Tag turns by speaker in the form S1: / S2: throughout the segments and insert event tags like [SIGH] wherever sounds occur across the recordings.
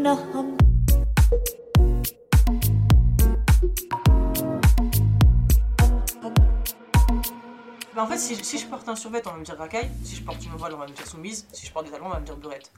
S1: No.
S2: Bah, en fait, si, je porte un survêt, on va me dire racaille. Si je porte une voile, on va me dire soumise. Si je porte des talons, on va me dire burette.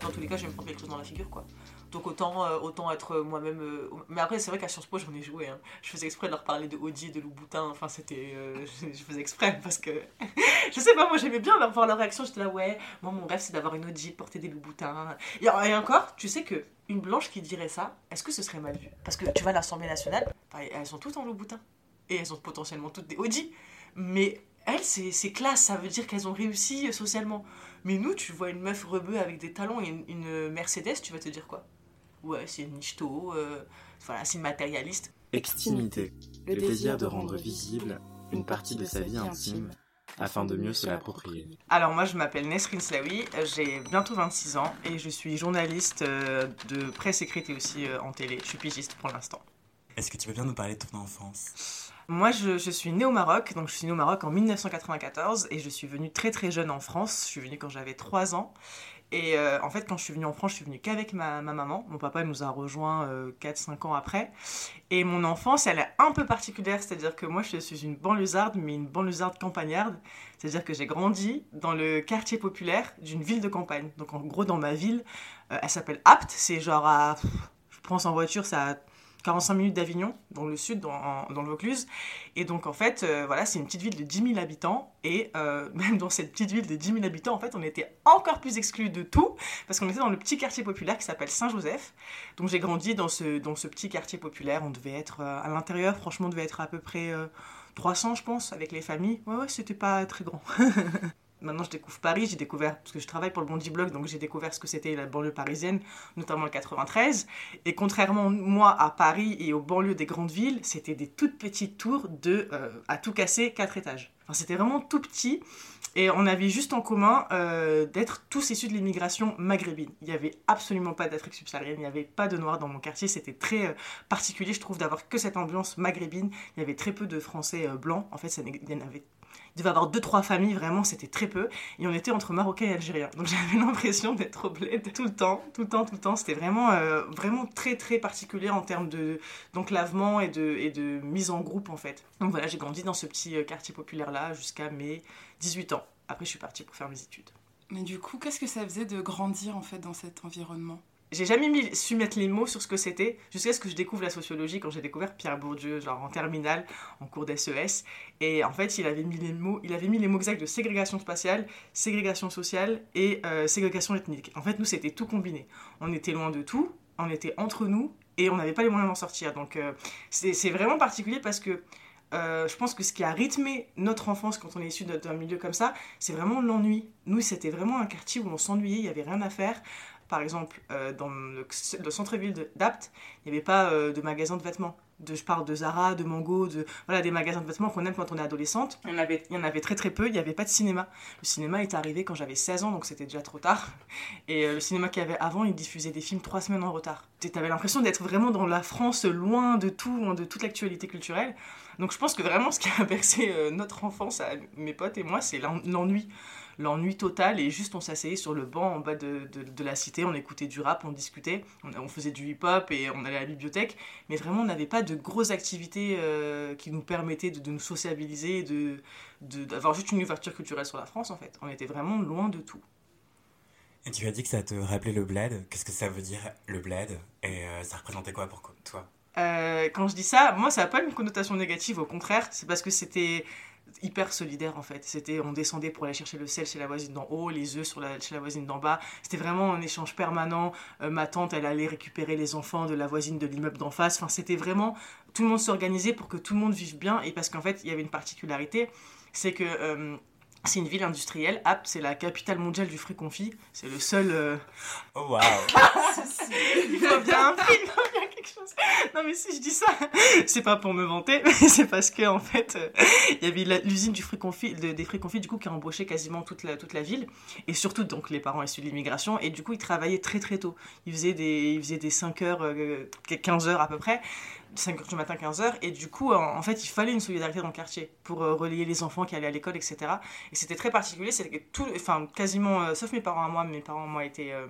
S2: Dans tous les cas, je vais me prendre quelque chose dans la figure, quoi. Donc autant, euh, autant être moi-même. euh, Mais après, c'est vrai qu'à Sciences Po, j'en ai joué. hein. Je faisais exprès de leur parler de Audi et de Louboutin. Enfin, c'était. euh, [LAUGHS] je, faisais exprès parce que. [LAUGHS] je sais pas, moi j'aimais bien voir leur réaction. J'étais là, ouais, moi mon rêve c'est d'avoir une Audi, de porter des Louboutins. Et, et encore, tu sais que une blanche qui dirait ça, est-ce que ce serait mal vu? Parce que tu vas à l'Assemblée nationale, elles sont toutes en Louboutin. Et elles ont potentiellement toutes des Audi. Mais elles, c'est classe, ça veut dire qu'elles ont réussi euh, socialement. Mais nous, tu vois une meuf rebeu avec des talons et une, une Mercedes, tu vas te dire quoi? Ouais, c'est une nichto, euh, voilà, c'est une matérialiste.
S3: Extimité, le désir de rendre visible une partie de sa vie intime afin de mieux se l'approprier.
S2: Alors moi, je m'appelle Nesrine Slaoui, euh, j'ai bientôt 26 ans et je suis journaliste euh, de presse écrite et aussi euh, en télé. Je suis pigiste pour l'instant.
S4: Est-ce que tu peux bien nous parler de ton enfance?
S2: Moi, je, suis née au Maroc, donc je suis née au Maroc en 1994 et je suis venue très très jeune en France. Je suis venue quand j'avais 3 ans. Et euh, en fait, quand je suis venue en France, je suis venue qu'avec ma, ma maman. Mon papa nous a rejoints 4-5 ans après. Et mon enfance, elle est un peu particulière, c'est-à-dire que moi, je suis une banlieusarde, mais une banlieusarde campagnarde. C'est-à-dire que j'ai grandi dans le quartier populaire d'une ville de campagne. Donc en gros, dans ma ville, euh, elle s'appelle Apt. C'est genre à... Je pense en voiture, c'est à 45 minutes d'Avignon, dans le sud, dans, le Vaucluse. Et donc, en fait, euh, voilà, c'est une petite ville de 10 000 habitants. Et euh, [LAUGHS] même dans cette petite ville de 10 000 habitants, en fait, on était encore plus exclus de tout, parce qu'on était dans le petit quartier populaire qui s'appelle Saint-Joseph. Donc, j'ai grandi dans ce, dans ce petit quartier populaire. On devait être, euh, à l'intérieur, franchement, on devait être à peu près euh, 300, je pense, avec les familles. Ouais, ouais, c'était pas très grand. [LAUGHS] Maintenant, je découvre Paris, j'ai découvert, parce que je travaille pour le Bondi Blog, donc j'ai découvert ce que c'était la banlieue parisienne, notamment le 93. Et contrairement, moi, à Paris et aux banlieues des grandes villes, c'était des toutes petites tours de, euh, à tout casser, 4 étages. Enfin, c'était vraiment tout petit. Et on avait juste en commun euh, d'être tous issus de l'immigration maghrébine. Il n'y avait absolument pas d'Afrique subsaharienne, il n'y avait pas de noirs dans mon quartier. C'était très euh, particulier, je trouve, d'avoir que cette ambiance maghrébine. Il y avait très peu de Français blancs. En fait, ça, il y en avait il devait avoir deux trois familles vraiment c'était très peu. Et on était entre marocains et algériens. Donc [LAUGHS] j'avais l'impression d'être au bled tout le temps tout le temps tout le temps. C'était vraiment euh, vraiment très très particulier en termes de d'enclavement et de et de mise en groupe en fait. Donc voilà j'ai grandi dans ce petit euh, quartier populaire là jusqu'à mes 18 ans. Après je suis partie pour faire mes études.
S5: Mais du coup, qu'est-ce que ça faisait de grandir en fait dans cet environnement?
S2: J'ai jamais su mettre les mots sur ce que c'était jusqu'à ce que je découvre la sociologie quand j'ai découvert Pierre Bourdieu genre en terminale en cours d'SES et en fait il avait mis les mots il avait mis les mots exacts de ségrégation spatiale ségrégation sociale et euh, ségrégation ethnique en fait nous c'était tout combiné on était loin de tout on était entre nous et on n'avait pas les moyens d'en sortir donc euh, c'est vraiment particulier parce que euh, je pense que ce qui a rythmé notre enfance quand on est issu d'un milieu comme ça, c'est vraiment l'ennui. Nous, c'était vraiment un quartier où on s'ennuyait, il n'y avait rien à faire. Par exemple, euh, dans le, le centre-ville d'Apt, il n'y avait pas euh, de magasin de vêtements. De, je parle de Zara, de Mango, de, voilà, des magasins de vêtements qu'on aime quand on est adolescente. Il y, en avait, il y en avait très très peu, il n'y avait pas de cinéma. Le cinéma est arrivé quand j'avais 16 ans, donc c'était déjà trop tard. Et euh, le cinéma qu'il y avait avant, il diffusait des films trois semaines en retard. Tu avais l'impression d'être vraiment dans la France, loin de tout, loin de toute l'actualité culturelle. Donc je pense que vraiment ce qui a [LAUGHS] bercé notre enfance, à mes potes et moi, c'est l'en- l'ennui. L'ennui total et juste on s'asseyait sur le banc en bas de, de- de la cité, on écoutait du rap, on discutait, on, on faisait du hip-hop et on allait à la bibliothèque. Mais vraiment on n'avait pas de grosses activités euh, qui nous permettaient de, de nous sociabiliser, et de d'avoir juste une ouverture culturelle sur la France en fait. On était vraiment loin de tout.
S4: Et tu as dit que ça te rappelait le bled. Qu'est-ce que ça veut dire le bled? Et euh, ça représentait quoi pour toi?
S2: Euh, quand je dis ça, moi, ça n'a pas une connotation négative, au contraire, c'est parce que c'était hyper solidaire en fait. C'était, on descendait pour aller chercher le sel chez la voisine d'en haut, les œufs sur la, chez la voisine d'en bas. C'était vraiment un échange permanent. Euh, ma tante, elle allait récupérer les enfants de la voisine de l'immeuble d'en face. Enfin, c'était vraiment tout le monde s'organisait pour que tout le monde vive bien. Et parce qu'en fait, il y avait une particularité, c'est que euh, C'est une ville industrielle. Apt, c'est la capitale mondiale du fruit confit. C'est le seul. euh,
S4: Oh waouh [LAUGHS]
S2: il faut bien un prix, il faut bien Non, mais si je dis ça, [LAUGHS] c'est pas pour me vanter, [LAUGHS] mais c'est parce que en fait, euh, il y avait l'usine du fruit confit, de- des fruits confits du coup qui a embauché quasiment toute la, toute la ville et surtout donc les parents issus de l'immigration et du coup ils travaillaient très très tôt. Ils faisaient des, ils faisaient des 5 heures, euh, 15 heures à peu près. 5 heures du matin, 15 heures, et du coup, en, fait, il fallait une solidarité dans le quartier pour euh, relier les enfants qui allaient à l'école, etc. Et c'était très particulier, que tout, enfin, quasiment, euh, sauf mes parents à moi, mes parents à moi étaient, euh,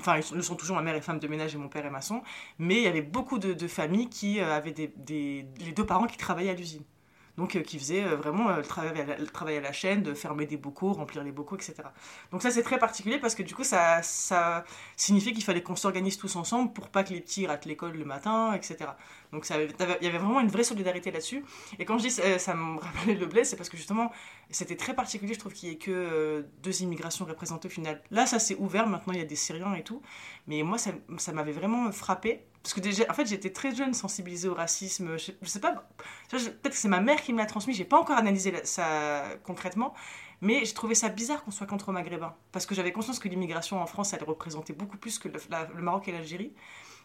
S2: enfin, ils sont- sont toujours, ma mère est femme de ménage et mon père est maçon, mais il y avait beaucoup de, familles qui euh, avaient les deux parents qui travaillaient à l'usine. Donc, euh, qui faisaient euh, vraiment euh, le, travail à la, chaîne, de fermer des bocaux, remplir les bocaux, etc. Donc, ça, c'est très particulier parce que du coup, ça, ça signifiait qu'il fallait qu'on s'organise tous ensemble pour pas que les petits ratent l'école le matin, etc. Donc, il y avait vraiment une vraie solidarité là-dessus. Et quand je dis ça me [LAUGHS] rappelait le blé, c'est parce que justement, c'était très particulier, je trouve, qu'il y ait que deux immigrations représentées au final. Là, ça s'est ouvert, maintenant, il y a des Syriens et tout. Mais moi, ça m'avait vraiment frappé. Parce que déjà, en fait, j'étais très jeune, sensibilisée au racisme. Je, je sais pas, peut-être que c'est ma mère qui me l'a transmis, j'ai pas encore analysé ça concrètement. Mais j'ai trouvé ça bizarre qu'on soit contre maghrébins. Parce que j'avais conscience que l'immigration en France, elle représentait beaucoup plus que le, Maroc et l'Algérie.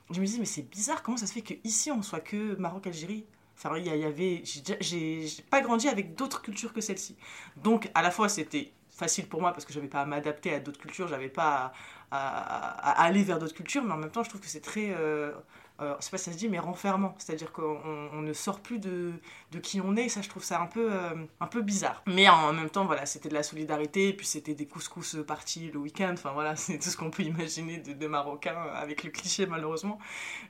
S2: Je me disais, mais c'est bizarre, comment ça se fait qu'ici, on soit que Maroc-Algérie Enfin, il y, y avait. j'ai pas grandi avec d'autres cultures que celle-ci. Donc, à la fois, c'était facile pour moi parce que j'avais pas à m'adapter à d'autres cultures, j'avais pas à, aller vers d'autres cultures, mais en même temps, je trouve que c'est très. Euh, euh, sais pas si ça se dit, mais renfermant. C'est-à-dire qu'on on- on ne sort plus de, qui on est, ça, je trouve ça un peu, euh, un peu bizarre. Mais en même temps, voilà, c'était de la solidarité, puis c'était des couscous partis le week-end, enfin voilà, [LAUGHS] c'est tout ce qu'on peut imaginer de, de Marocains, avec le cliché malheureusement.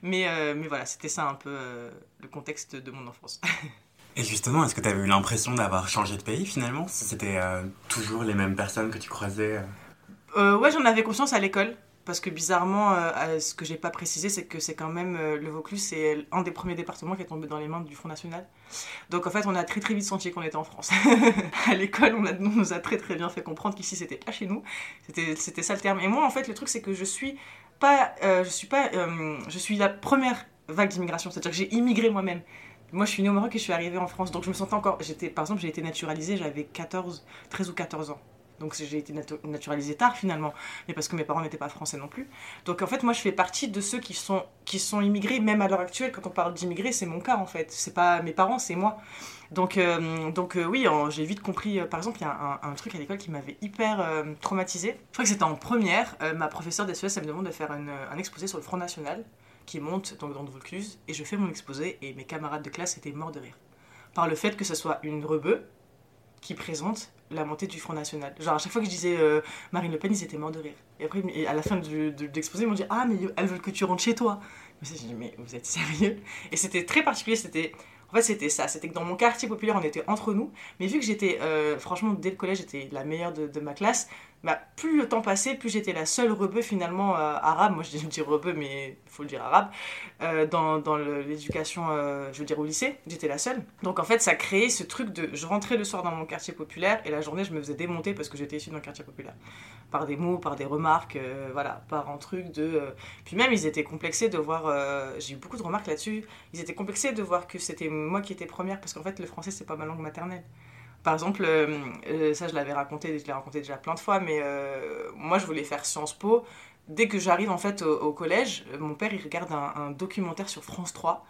S2: Mais, euh, mais voilà, c'était ça un peu euh, le contexte de mon enfance. [LAUGHS]
S4: Et justement, est-ce que tu avais eu l'impression d'avoir changé de pays finalement? C'était euh, toujours les mêmes personnes que tu croisais euh
S2: Euh, ouais, j'en avais conscience à l'école. Parce que bizarrement, ce que j'ai pas précisé, c'est que c'est quand même le Vaucluse, c'est un des premiers départements qui est tombé dans les mains du Front National. Donc en fait, on a très très vite senti qu'on était en France. [LAUGHS] à l'école, on, nous a très très bien fait comprendre qu'ici c'était pas chez nous. C'était ça le terme. Et moi, en fait, le truc, c'est que je suis pas, je suis pas, je suis la première vague d'immigration. C'est-à-dire que j'ai immigré moi-même. Moi, je suis née au Maroc et je suis arrivée en France. Donc je me sentais encore. J'étais, par exemple, j'ai été naturalisée, j'avais 14, 13 ou 14 ans. Donc j'ai été natu- naturalisée tard finalement, mais parce que mes parents n'étaient pas français non plus. Donc en fait moi je fais partie de ceux qui sont, qui sont immigrés, même à l'heure actuelle quand on parle d'immigrés c'est mon cas en fait. C'est pas mes parents, c'est moi. Donc, euh, donc euh, oui, j'ai vite compris, euh, par exemple il y a un, truc à l'école qui m'avait hyper traumatisée. Je crois que c'était en première, ma professeure d'SES elle me demande de faire un exposé sur le Front National qui monte dans le Vaucluse et je fais mon exposé et mes camarades de classe étaient morts de rire. Par le fait que ce soit une rebeu qui présente la montée du Front National. Genre à chaque fois que je disais euh, Marine Le Pen, ils étaient morts de rire. Et après, à la fin de, l'exposé, ils m'ont dit Ah, mais elles veulent que tu rentres chez toi. Dit Mais vous êtes sérieux? Et c'était très particulier, c'était. En fait, c'était ça. C'était que dans mon quartier populaire, on était entre nous. Mais vu que j'étais, euh, franchement, dès le collège, j'étais la meilleure de ma classe, bah, plus le temps passait, plus j'étais la seule rebeu finalement euh, arabe. Moi, je dis, rebeu, mais il faut le dire arabe. Euh, dans, l'éducation, euh, je veux dire au lycée, j'étais la seule. Donc en fait, ça créait ce truc de. Je rentrais le soir dans mon quartier populaire et la journée, je me faisais démonter parce que j'étais issue d'un quartier populaire. Par des mots, par des remarques, voilà, par un truc de. Puis même, ils étaient complexés de voir. J'ai eu beaucoup de remarques là-dessus. Ils étaient complexés de voir que c'était moi qui étais première parce qu'en fait, le français, c'est pas ma langue maternelle. Par exemple, euh, euh, ça je l'avais raconté, je l'ai raconté déjà plein de fois, mais euh, moi je voulais faire Sciences Po. Dès que j'arrive en fait au, collège, mon père il regarde un, documentaire sur France 3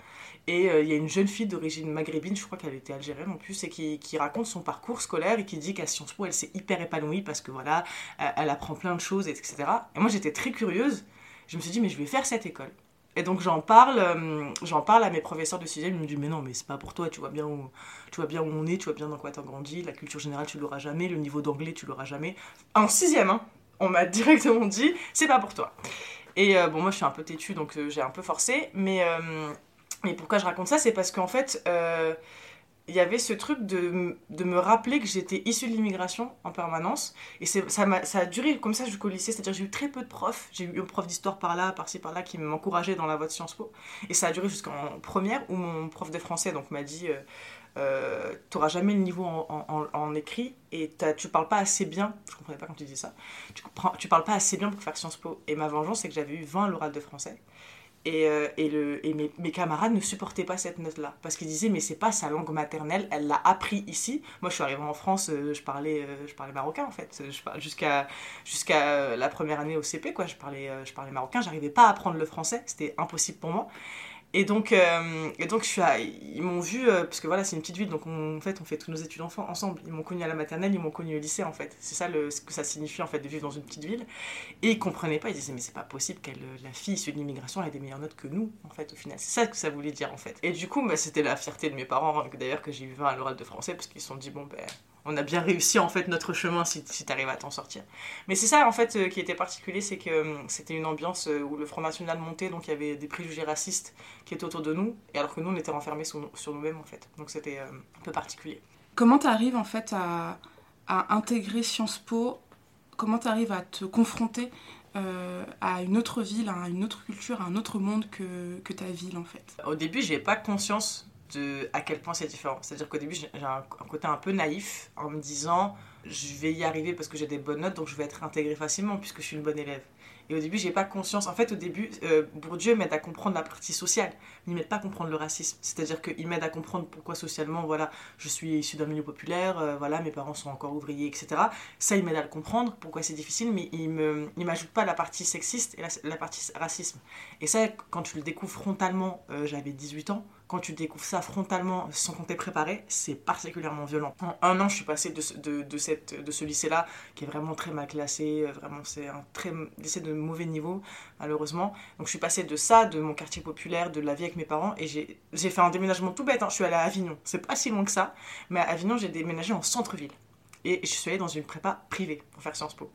S2: et il y a une jeune fille d'origine maghrébine, je crois qu'elle était algérienne en plus, et qui, raconte son parcours scolaire et qui dit qu'à Sciences Po elle s'est hyper épanouie parce que voilà, elle apprend plein de choses, etc. Et moi j'étais très curieuse, je me suis dit mais je vais faire cette école. Et donc j'en parle, euh, parle à mes professeurs de sixième, ils me disent mais non mais c'est pas pour toi, tu vois bien où, tu vois bien où on est, tu vois bien dans quoi t'as grandi, la culture générale tu l'auras jamais, le niveau d'anglais tu l'auras jamais. En sixième, hein, on m'a [LAUGHS] directement dit c'est pas pour toi. Et euh, bon moi je suis un peu têtue donc euh, j'ai un peu forcé, mais, mais pourquoi je raconte ça c'est parce qu'en fait il y avait ce truc de, de me rappeler que j'étais issue de l'immigration en permanence. Et ça, m'a- ça a duré comme ça jusqu'au lycée. C'est-à-dire j'ai eu très peu de profs. J'ai eu un prof d'histoire par là, par-ci, par-là, qui m'encourageait dans la voie de Sciences Po. Et ça a duré jusqu'en première, où mon prof de français donc m'a dit euh, euh, T'auras jamais le niveau en, écrit et tu parles pas assez bien. Je comprenais pas quand tu disais ça. Tu, parles pas assez bien pour faire Sciences Po. Et ma vengeance, c'est que j'avais eu 20 à l'oral de français. Et, euh, mes, camarades ne supportaient pas cette note-là. Parce qu'ils disaient, mais c'est pas sa langue maternelle, elle l'a appris ici. Moi, je suis arrivée en France, euh, je, parlais, euh, je parlais marocain en fait. Jusqu'à jusqu'à la première année au CP, quoi. Je parlais, je parlais marocain, j'arrivais pas à apprendre le français, c'était impossible pour moi. Et donc, euh, et donc je suis ils m'ont vu, euh, parce que voilà, c'est une petite ville, donc on, en fait, on fait tous nos études enfants ensemble. Ils m'ont connu à la maternelle, ils m'ont connu au lycée, en fait. C'est ça le, ce que ça signifie, en fait, de vivre dans une petite ville. Et ils comprenaient pas, ils disaient, mais c'est pas possible que la fille issue de l'immigration ait des meilleures notes que nous, en fait, au final. C'est ça que ça voulait dire, en fait. Et du coup, bah, c'était la fierté de mes parents, d'ailleurs, que j'ai eu 20 à l'oral de français, parce qu'ils se sont dit, bon, ben on a bien réussi en fait notre chemin si, si tu arrives à t'en sortir. Mais c'est ça en fait euh, qui était particulier, c'est que euh, c'était une ambiance euh, où le Front National montait, donc il y avait des préjugés racistes qui étaient autour de nous, et alors que nous on était renfermés sur, nous-mêmes en fait. Donc c'était un peu particulier.
S5: Comment tu arrives en fait à, intégrer Sciences Po? Comment tu arrives à te confronter à une autre ville, à une autre culture, à un autre monde que, que ta ville en fait?
S2: Au début, j'ai pas conscience de à quel point c'est différent. C'est-à-dire qu'au début, j'ai un, côté un peu naïf en me disant je vais y arriver parce que j'ai des bonnes notes, donc je vais être intégré facilement puisque je suis une bonne élève. Et au début, j'ai pas conscience. En fait, au début, euh, Bourdieu m'aide à comprendre la partie sociale, mais il m'aide pas à comprendre le racisme. C'est-à-dire qu'il m'aide à comprendre pourquoi socialement, voilà, je suis issu d'un milieu populaire, euh, voilà, mes parents sont encore ouvriers, etc. Ça, il m'aide à le comprendre, pourquoi c'est difficile, mais il me, il m'ajoute pas la partie sexiste et la, partie racisme. Et ça, quand tu le découvres frontalement, euh, j'avais 18 ans quand tu découvres ça frontalement sans qu'on t'ait préparé, c'est particulièrement violent. En un an, je suis passée de, de, de, cette, de ce lycée-là, qui est vraiment très mal classé, euh, vraiment c'est un très, lycée de mauvais niveau, malheureusement. Donc je suis passée de ça, de mon quartier populaire, de la vie avec mes parents, et j'ai fait un déménagement tout bête, hein. je suis allée à Avignon. C'est pas si loin que ça, mais à Avignon, j'ai déménagé en centre-ville. Et je suis allée dans une prépa privée pour faire Sciences Po.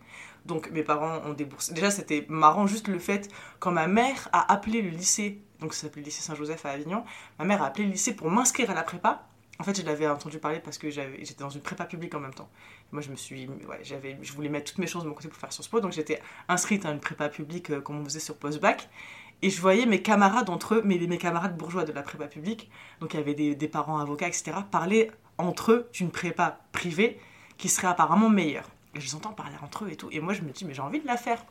S2: Donc mes parents ont déboursé. Déjà, c'était marrant juste le fait quand ma mère a appelé le lycée donc ça s'appelait le lycée Saint-Joseph à Avignon. Ma mère a appelé le lycée pour m'inscrire à la prépa. En fait, je l'avais entendu parler parce que j'étais dans une prépa publique en même temps. moi, je me suis, ouais, j'avais, je voulais mettre toutes mes choses de mon côté pour faire Sciences Po, donc j'étais inscrite à une prépa publique euh, comme on faisait sur post-bac. Et je voyais mes camarades entre eux, mes, mes camarades bourgeois de la prépa publique, donc il y avait des, des parents avocats, etc., parler entre eux d'une prépa privée qui serait apparemment meilleure. Et je les entends parler entre eux et tout. Et moi, je me dis, mais j'ai envie de la faire.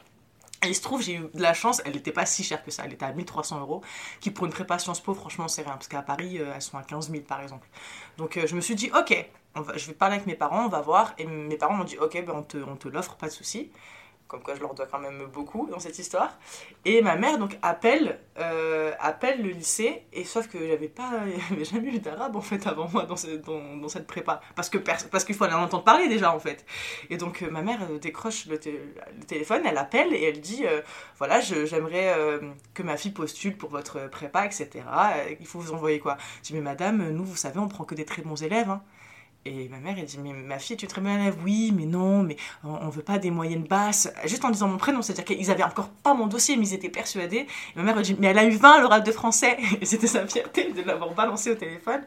S2: Il se trouve, j'ai eu de la chance, elle n'était pas si chère que ça, elle était à 1300 euros, qui pour une prépa Sciences Po, franchement, c'est rien, parce qu'à Paris, euh, elles sont à 15 000 par exemple. Donc euh, je me suis dit, ok, je vais parler avec mes parents, on va voir. Et mes parents m'ont dit, ok, ben, on te, on te l'offre, pas de souci comme quoi je leur dois quand même beaucoup dans cette histoire. Et ma mère donc appelle, euh, appelle le lycée, et sauf que j'avais pas, [LAUGHS] j'avais jamais eu d'arabe en fait avant moi dans, cette prépa, parce que parce qu'il fallait en entendre parler déjà en fait. Et donc euh, ma mère euh, décroche le, téléphone, elle appelle et elle dit voilà j'aimerais que ma fille postule pour votre prépa etc. il faut vous envoyer quoi? Je dis mais madame nous vous savez on prend que des très bons élèves. Hein. Et ma mère, elle dit, mais ma fille, tu es très bien élève. Oui, mais non, mais on, veut pas des moyennes basses. Juste en disant mon prénom, c'est-à-dire qu'ils avaient encore pas mon dossier, mais ils étaient persuadés. Et ma mère, elle dit, mais elle a eu 20 à l'oral de français. [LAUGHS] Et c'était sa fierté de l'avoir balancé au téléphone.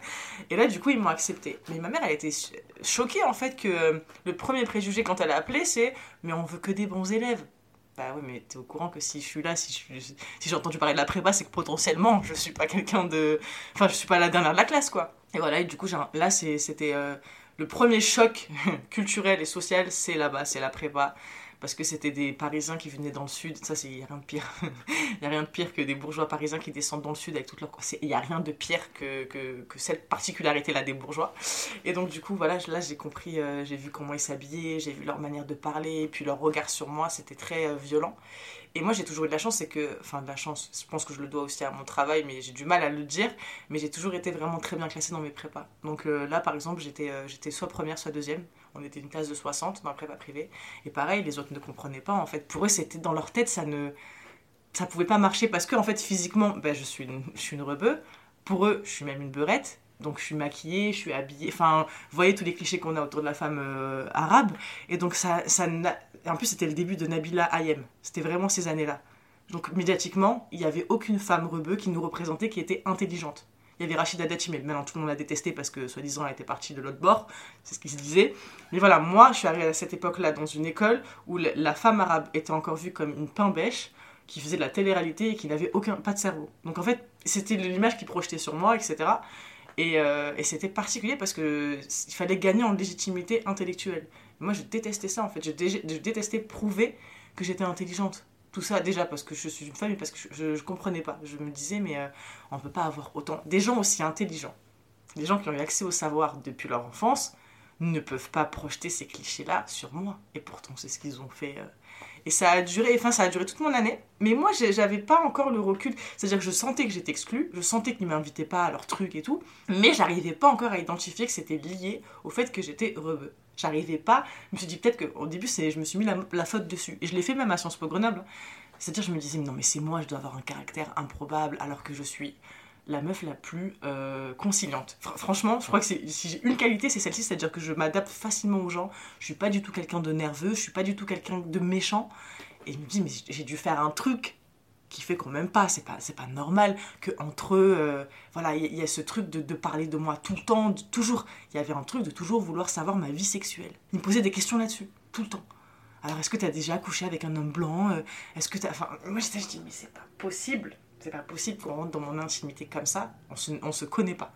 S2: Et là, du coup, ils m'ont accepté. Mais ma mère, elle était choquée, en fait, que le premier préjugé quand elle a appelé, c'est, mais on veut que des bons élèves. Bah oui, mais t'es au courant que si je suis là, si si j'ai entendu parler de la prépa, c'est que potentiellement, je suis pas quelqu'un de. Enfin, je suis pas la dernière de la classe, quoi. Et voilà, et du coup, là, c'était euh, le premier choc [LAUGHS] culturel et social, c'est là-bas, c'est la prépa. Parce que c'était des Parisiens qui venaient dans le sud. Ça, il n'y a rien de pire. [LAUGHS] Il n'y a rien de pire que des bourgeois parisiens qui descendent dans le sud avec toute leur. Il n'y a rien de pire que, que, cette particularité-là des bourgeois. Et donc, du coup, voilà, là, j'ai compris, euh, j'ai vu comment ils s'habillaient, j'ai vu leur manière de parler, puis leur regard sur moi, c'était très euh, violent. Et moi, j'ai toujours eu de la chance, c'est que, enfin, de la chance, je pense que je le dois aussi à mon travail, mais j'ai du mal à le dire, mais j'ai toujours été vraiment très bien classée dans mes prépas. Donc euh, là, par exemple, j'étais euh, j'étais soit première, soit deuxième. On était une classe de 60 dans la prépa privée. Et pareil, les autres ne comprenaient pas, en fait. Pour eux, c'était dans leur tête, ça ne. Ça pouvait pas marcher parce que, en fait, physiquement, ben, je, suis une, je suis une rebeu. Pour eux, je suis même une beurette. Donc je suis maquillée, je suis habillée, enfin, vous voyez tous les clichés qu'on a autour de la femme euh, arabe. Et donc ça, ça en plus, c'était le début de Nabila Ayem. C'était vraiment ces années-là. Donc, médiatiquement, il n'y avait aucune femme rebeu qui nous représentait qui était intelligente. Il y avait Rachida Dati, mais maintenant tout le monde l'a détestée parce que, soi-disant, elle était partie de l'autre bord. C'est ce qui se disait. Mais voilà, moi, je suis arrivée à cette époque-là dans une école où la femme arabe était encore vue comme une pain bêche qui faisait de la télé-réalité et qui n'avait aucun, pas de cerveau. Donc, en fait, c'était l'image qui projetait sur moi, etc. Et, euh, et c'était particulier parce qu'il fallait gagner en légitimité intellectuelle. Moi, je détestais ça, en fait. Je, détestais prouver que j'étais intelligente. tout ça déjà parce que je suis une femme et parce que je, je, comprenais pas. Je me disais, mais euh, on peut pas avoir autant. Des gens aussi intelligents, des gens qui ont eu accès au savoir depuis leur enfance, ne peuvent pas projeter ces clichés-là sur moi. Et pourtant, c'est ce qu'ils ont fait. Euh. Et ça a duré, enfin, ça a duré toute mon année. Mais moi, j'avais pas encore le recul. C'est-à-dire que je sentais que j'étais exclue, je sentais qu'ils m'invitaient pas à leurs trucs et tout. Mais j'arrivais pas encore à identifier que c'était lié au fait que j'étais rebeu. J'arrivais pas. Je me suis dit peut-être qu'au début, je me suis mis la, faute dessus. Et je l'ai fait même à Sciences Po Grenoble. C'est-à-dire, je me disais, non, mais c'est moi, je dois avoir un caractère improbable alors que je suis la meuf la plus euh, conciliante. franchement, je crois que si j'ai une qualité, c'est celle-ci, c'est-à-dire que je m'adapte facilement aux gens. Je suis pas du tout quelqu'un de nerveux, je suis pas du tout quelqu'un de méchant. Et je me dis, mais j'ai dû faire un truc qui fait qu'on m'aime pas. C'est pas, c'est pas normal que entre eux, euh, voilà, il y, a ce truc de, parler de moi tout le temps, toujours. Il y avait un truc de toujours vouloir savoir ma vie sexuelle. Il me posait des questions là-dessus, tout le temps. Alors, est-ce que tu as déjà couché avec un homme blanc euh, Est-ce que tu Enfin, moi, je dis, mais c'est pas possible c'est pas possible qu'on rentre dans mon intimité comme ça, on se, on se connaît pas.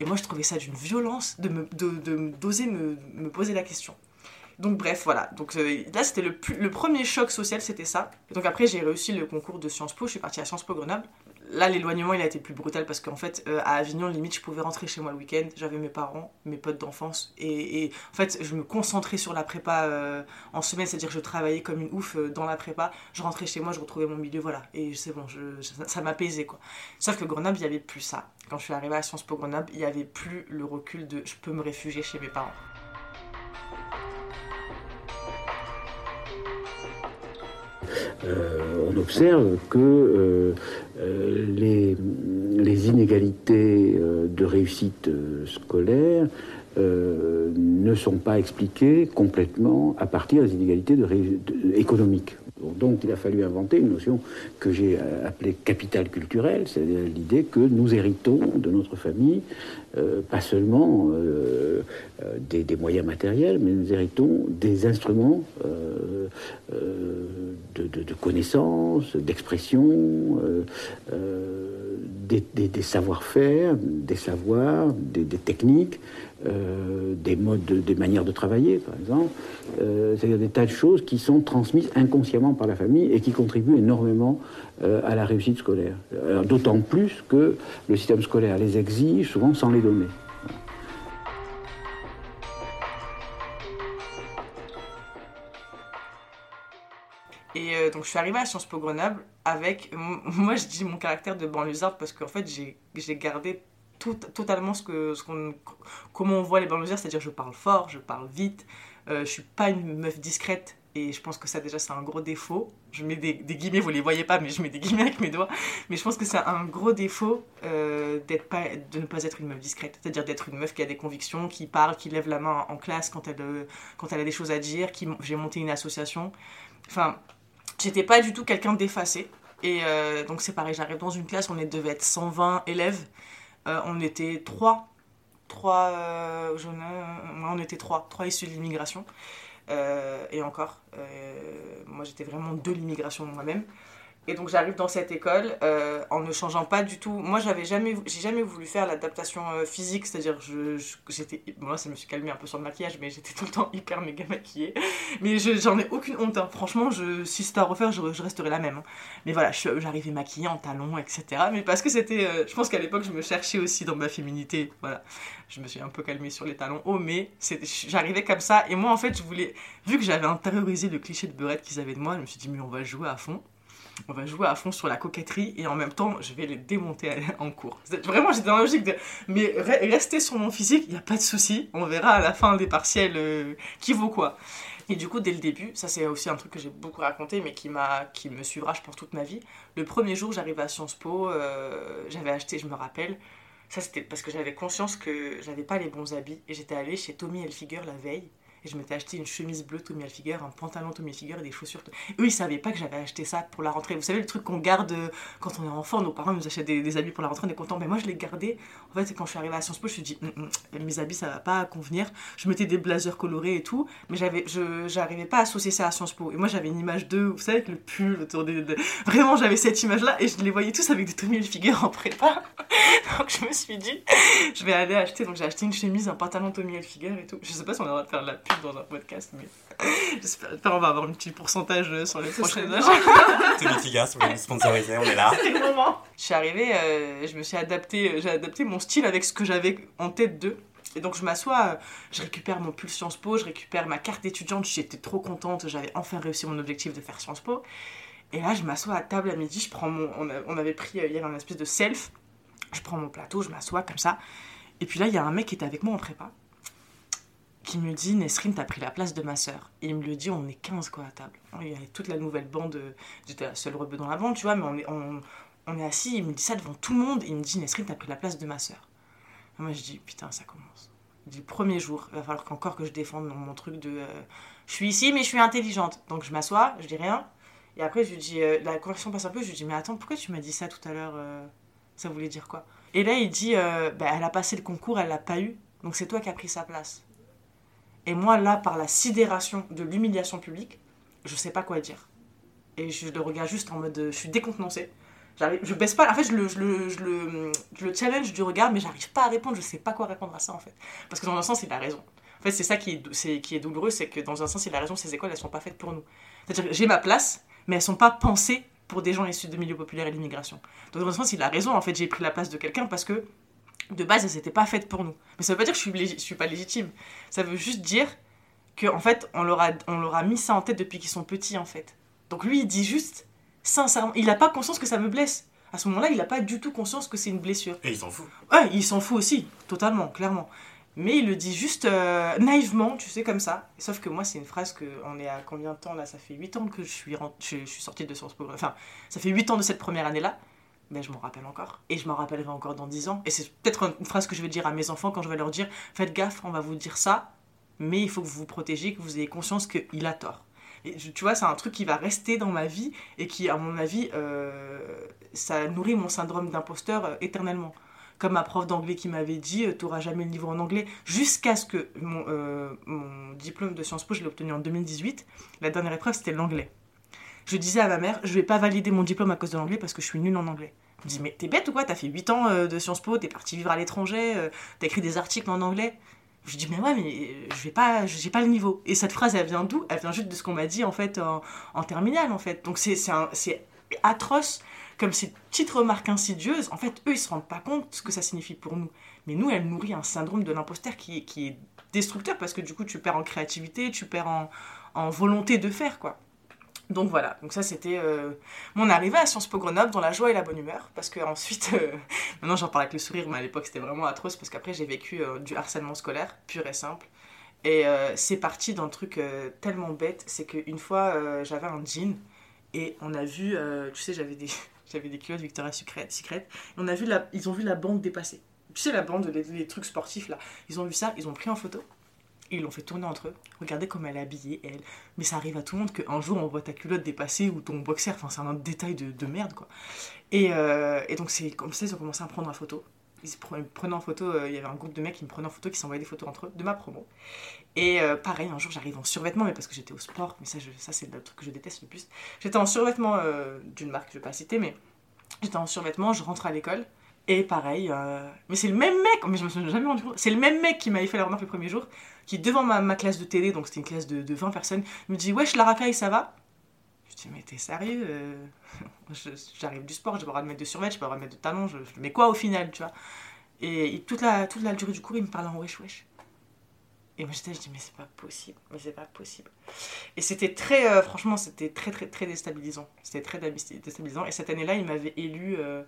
S2: Et moi, je trouvais ça d'une violence de me d'oser me, me, poser la question. Donc bref, voilà. Donc euh, là, c'était le, le premier choc social, c'était ça. Et donc après, j'ai réussi le concours de Sciences Po. Je suis partie à Sciences Po Grenoble là, l'éloignement, il a été plus brutal parce qu'en fait, euh, à Avignon, limite, je pouvais rentrer chez moi le week-end. J'avais mes parents, mes potes d'enfance. Et, en fait, je me concentrais sur la prépa euh, en semaine, c'est-à-dire que je travaillais comme une ouf euh, dans la prépa. Je rentrais chez moi, je retrouvais mon milieu, voilà. Et c'est bon, je, ça, m'apaisait, quoi. Sauf que Grenoble, il n'y avait plus ça. Quand je suis arrivée à Sciences Po Grenoble, il n'y avait plus le recul de je peux me réfugier chez mes parents.
S1: On observe que euh, les, les, inégalités euh, de réussite euh, scolaire ne sont pas expliquées complètement à partir des inégalités économiques. Donc il a fallu inventer une notion que j'ai appelée capital culturel, c'est-à-dire l'idée que nous héritons de notre famille pas seulement des, des, moyens matériels, mais nous héritons des instruments de, connaissances, d'expression, euh, euh, des, savoir-faire, des savoirs, des, techniques, euh, des modes, des manières de travailler, par exemple. C'est-à-dire des tas de choses qui sont transmises inconsciemment par la famille et qui contribuent énormément à la réussite scolaire. D'autant plus que le système scolaire les exige souvent sans les donner.
S2: Et euh, donc je suis arrivée à Sciences Po Grenoble avec, [LAUGHS] moi je dis mon caractère de banlieusarde parce qu'en fait j'ai gardé totalement ce que, ce qu'on, comment on voit les banlieusards, c'est-à-dire je parle fort, je parle vite, euh, je suis pas une meuf discrète et je pense que ça déjà c'est un gros défaut. Je mets des, des, guillemets, vous les voyez pas mais je mets des guillemets avec mes doigts, mais je pense que c'est un gros défaut euh, pas, de ne pas être une meuf discrète, c'est-à-dire d'être une meuf qui a des convictions, qui parle, qui lève la main en classe quand elle, quand elle a des choses à dire, qui j'ai monté une association. Enfin, J'étais pas du tout quelqu'un d'effacé. Et euh, donc c'est pareil, j'arrive dans une classe, on devait être 120 élèves. Euh, on était trois. Trois. Euh, on était trois. Trois issus de l'immigration. et encore, moi j'étais vraiment de l'immigration moi-même. Et donc j'arrive dans cette école euh, en ne changeant pas du tout. Moi j'avais jamais, j'ai jamais voulu faire l'adaptation euh, physique, c'est-à-dire je, j'étais, bon là ça me suis calmé un peu sur le maquillage, mais j'étais tout le temps hyper méga maquillée. Mais j'en ai aucune honte. Hein. Franchement, si c'était à refaire, je, je resterais la même. Hein. Mais voilà, j'arrivais maquillée en talons, etc. Mais parce que c'était, euh, je pense qu'à l'époque je me cherchais aussi dans ma féminité. Voilà, je me suis un peu calmée sur les talons hauts, mais j'arrivais comme ça. Et moi en fait je voulais, vu que j'avais intériorisé le cliché de beurette qu'ils avaient de moi, je me suis dit mais on va jouer à fond on va jouer à fond sur la coquetterie et en même temps je vais les démonter [LAUGHS] en cours. Vraiment j'étais dans la logique de mais rester sur mon physique, il n'y a pas de souci, on verra à la fin des partiels euh, qui vaut quoi. Et du coup dès le début, ça c'est aussi un truc que j'ai beaucoup raconté mais qui, qui me suivra je pense toute ma vie. Le premier jour j'arrivais à Sciences Po, euh, j'avais acheté, je me rappelle, ça c'était parce que j'avais conscience que j'avais pas les bons habits et j'étais allée chez Tommy Hilfiger la veille et je m'étais acheté une chemise bleue Tommy Hilfiger, un pantalon Tommy Hilfiger et des chaussures. Eux, ils savaient pas que j'avais acheté ça pour la rentrée. Vous savez, le truc qu'on garde euh, quand on est enfant, nos parents nous achètent des, habits pour la rentrée, on est content. Mais moi, je les gardais. En fait, quand je suis arrivée à Sciences Po, je me suis dit, hum, hum, mes habits, ça va pas convenir. Je mettais des blazers colorés et tout, mais j'arrivais pas à associer ça à Sciences Po. Et moi, j'avais une image d'eux, vous savez, avec le pull autour des. Vraiment, j'avais cette image-là et je les voyais tous avec des Tommy Hilfiger en prépa. [LAUGHS] donc, je me suis dit, je vais aller acheter. Donc, j'ai acheté une chemise, un pantalon Tommy Hilfiger et tout. Je sais pas si on a le droit de faire de la [LAUGHS] dans un podcast, mais [LAUGHS] j'espère qu'on va avoir un petit pourcentage euh, sur les prochaines âges.
S4: Gars, si vous sponsoriser, on est là. [LAUGHS]
S2: C'est le moment. Je suis arrivée, euh, je me suis adapté, j'ai adapté mon style avec ce que j'avais en tête d'eux. Et donc je m'assois, euh, je récupère mon pull Sciences Po, je récupère ma carte d'étudiante, j'étais trop contente, j'avais enfin réussi mon objectif de faire Sciences Po. Et là, je m'assois à table à midi, je prends mon, on, a- on avait pris, euh, il y avait un espèce de self, je prends mon plateau, je m'assois comme ça. Et puis là, il y a un mec qui était avec moi en prépa, qui me dit, Nesrine, t'as pris la place de ma sœur. Et il me le dit, on est 15 quoi à table. Il y avait toute la nouvelle bande, euh, j'étais la seule rebeu dans la bande, tu vois, mais on est, on, est assis, il me dit ça devant tout le monde, et il me dit, Nesrine, t'as pris la place de ma sœur. Moi, je dis, putain, ça commence. Je dis, premier jour, il va falloir qu'encore que je défende mon, truc de, euh, je suis ici, mais je suis intelligente. Donc je m'assois, je dis rien, et après, je lui dis, euh, la conversation passe un peu, je lui dis, mais attends, pourquoi tu m'as dit ça tout à l'heure Ça voulait dire quoi? Et là, il dit, bah, elle a passé le concours, elle l'a pas eu, donc c'est toi qui as pris sa place. Et moi, là, par la sidération de l'humiliation publique, je sais pas quoi dire. Et je le regarde juste en mode, euh, je suis décontenancée. Je baisse pas, en fait, je le, challenge du regard, mais j'arrive pas à répondre, je sais pas quoi répondre à ça, en fait. Parce que dans un sens, il a raison. En fait, c'est ça qui est, qui est douloureux, c'est que dans un sens, il a raison, ces écoles, elles sont pas faites pour nous. C'est-à-dire j'ai ma place, mais elles sont pas pensées pour des gens issus de milieux populaires et l'immigration. Donc dans un sens, il a raison, en fait, j'ai pris la place de quelqu'un parce que de base, elles n'étaient pas faites pour nous. Mais ça veut pas dire que je suis, je suis pas légitime. Ça veut juste dire que en fait, on leur a, on leur a mis ça en tête depuis qu'ils sont petits, en fait. Donc lui, il dit juste, sincèrement, il n'a pas conscience que ça me blesse. À ce moment-là, il n'a pas du tout conscience que c'est une blessure.
S4: Et ils s'en foutent.
S2: Ouais, il s'en fout aussi, totalement, clairement. Mais il le dit juste euh, naïvement, tu sais, comme ça. Sauf que moi, c'est une phrase que. On est à combien de temps là? Ça fait 8 ans que je suis, je suis sortie de Sciences Po. Enfin, ça fait 8 ans de cette première année-là. Ben, je m'en rappelle encore. Et je m'en rappellerai encore dans 10 ans. Et c'est peut-être une phrase que je vais dire à mes enfants quand je vais leur dire Faites gaffe, on va vous dire ça, mais il faut que vous vous protégiez, que vous ayez conscience qu'il a tort. Et tu vois, c'est un truc qui va rester dans ma vie et qui, à mon avis, euh, ça nourrit mon syndrome d'imposteur euh, éternellement comme ma prof d'anglais qui m'avait dit, tu n'auras jamais le niveau en anglais, jusqu'à ce que mon, euh, mon diplôme de Sciences Po, je l'ai obtenu en 2018. La dernière épreuve, c'était l'anglais. Je disais à ma mère, je vais pas valider mon diplôme à cause de l'anglais parce que je suis nulle en anglais. Elle me dit, mais t'es bête ou quoi? T'as fait 8 ans euh, de Sciences Po, t'es parti vivre à l'étranger, euh, t'as écrit des articles en anglais. Je dis, mais ouais, mais euh, je vais pas, j'ai pas le niveau. Et cette phrase, elle vient d'où? Elle vient juste de ce qu'on m'a dit en fait en, terminale en fait. Donc c'est atroce comme ces petites remarques insidieuses, en fait, eux, ils se rendent pas compte ce que ça signifie pour nous. Mais nous, elle nourrit un syndrome de l'imposteur qui, est- qui est destructeur parce que du coup, tu perds en créativité, tu perds en, en volonté de faire, quoi. Donc voilà, donc ça c'était euh, mon arrivée à Sciences Po Grenoble dans la joie et la bonne humeur parce que ensuite, euh, [LAUGHS] maintenant j'en parle avec le sourire, mais à l'époque c'était vraiment atroce parce qu'après j'ai vécu euh, du harcèlement scolaire pur et simple. Et c'est parti d'un truc euh, tellement bête, c'est qu'une fois j'avais un jean et on a vu, tu sais, j'avais des, [LAUGHS] j'avais des culottes Victoria's Secret, Secret et on a vu la, ils ont vu la bande dépasser. Tu sais, la bande, les, les trucs sportifs là, ils ont vu ça, ils ont pris en photo. Ils l'ont fait tourner entre eux. Regardez comme elle est habillée, elle. Mais ça arrive à tout le monde qu'un jour on voit ta culotte dépasser ou ton boxer. Enfin, c'est un détail de, de merde, quoi. Et, euh, et donc, c'est comme ça, ils ont commencé à me prendre en photo. Ils pre- prenaient en photo, euh, il y avait un groupe de mecs qui me prenaient en photo, qui s'envoyaient des photos entre eux, de ma promo. Et euh, pareil, un jour j'arrive en survêtement, mais parce que j'étais au sport, mais ça, ça c'est le truc que je déteste le plus. J'étais en survêtement euh, d'une marque que je vais pas citer, mais j'étais en survêtement, je rentre à l'école, et pareil, mais c'est le même mec, mais je me suis jamais rendu compte, c'est le même mec qui m'avait fait la remarque le premier jour, qui devant ma, classe de télé, donc c'était une classe de, de 20 personnes, me dit Wesh, la racaille, ça va? Je dis Mais t'es sérieux euh, [LAUGHS] J'arrive du sport, j'ai pas le droit de mettre de survêt, j'ai pas le droit de mettre de talons, je, je mets quoi au final, tu vois? Et toute la, toute la durée du cours, il me parlait en wesh wesh. Et moi j'étais, je dis mais c'est pas possible, mais c'est pas possible. Et c'était très, euh, franchement, c'était très très très déstabilisant. C'était très dé- déstabilisant. Et cette année-là, il m'avait élu euh,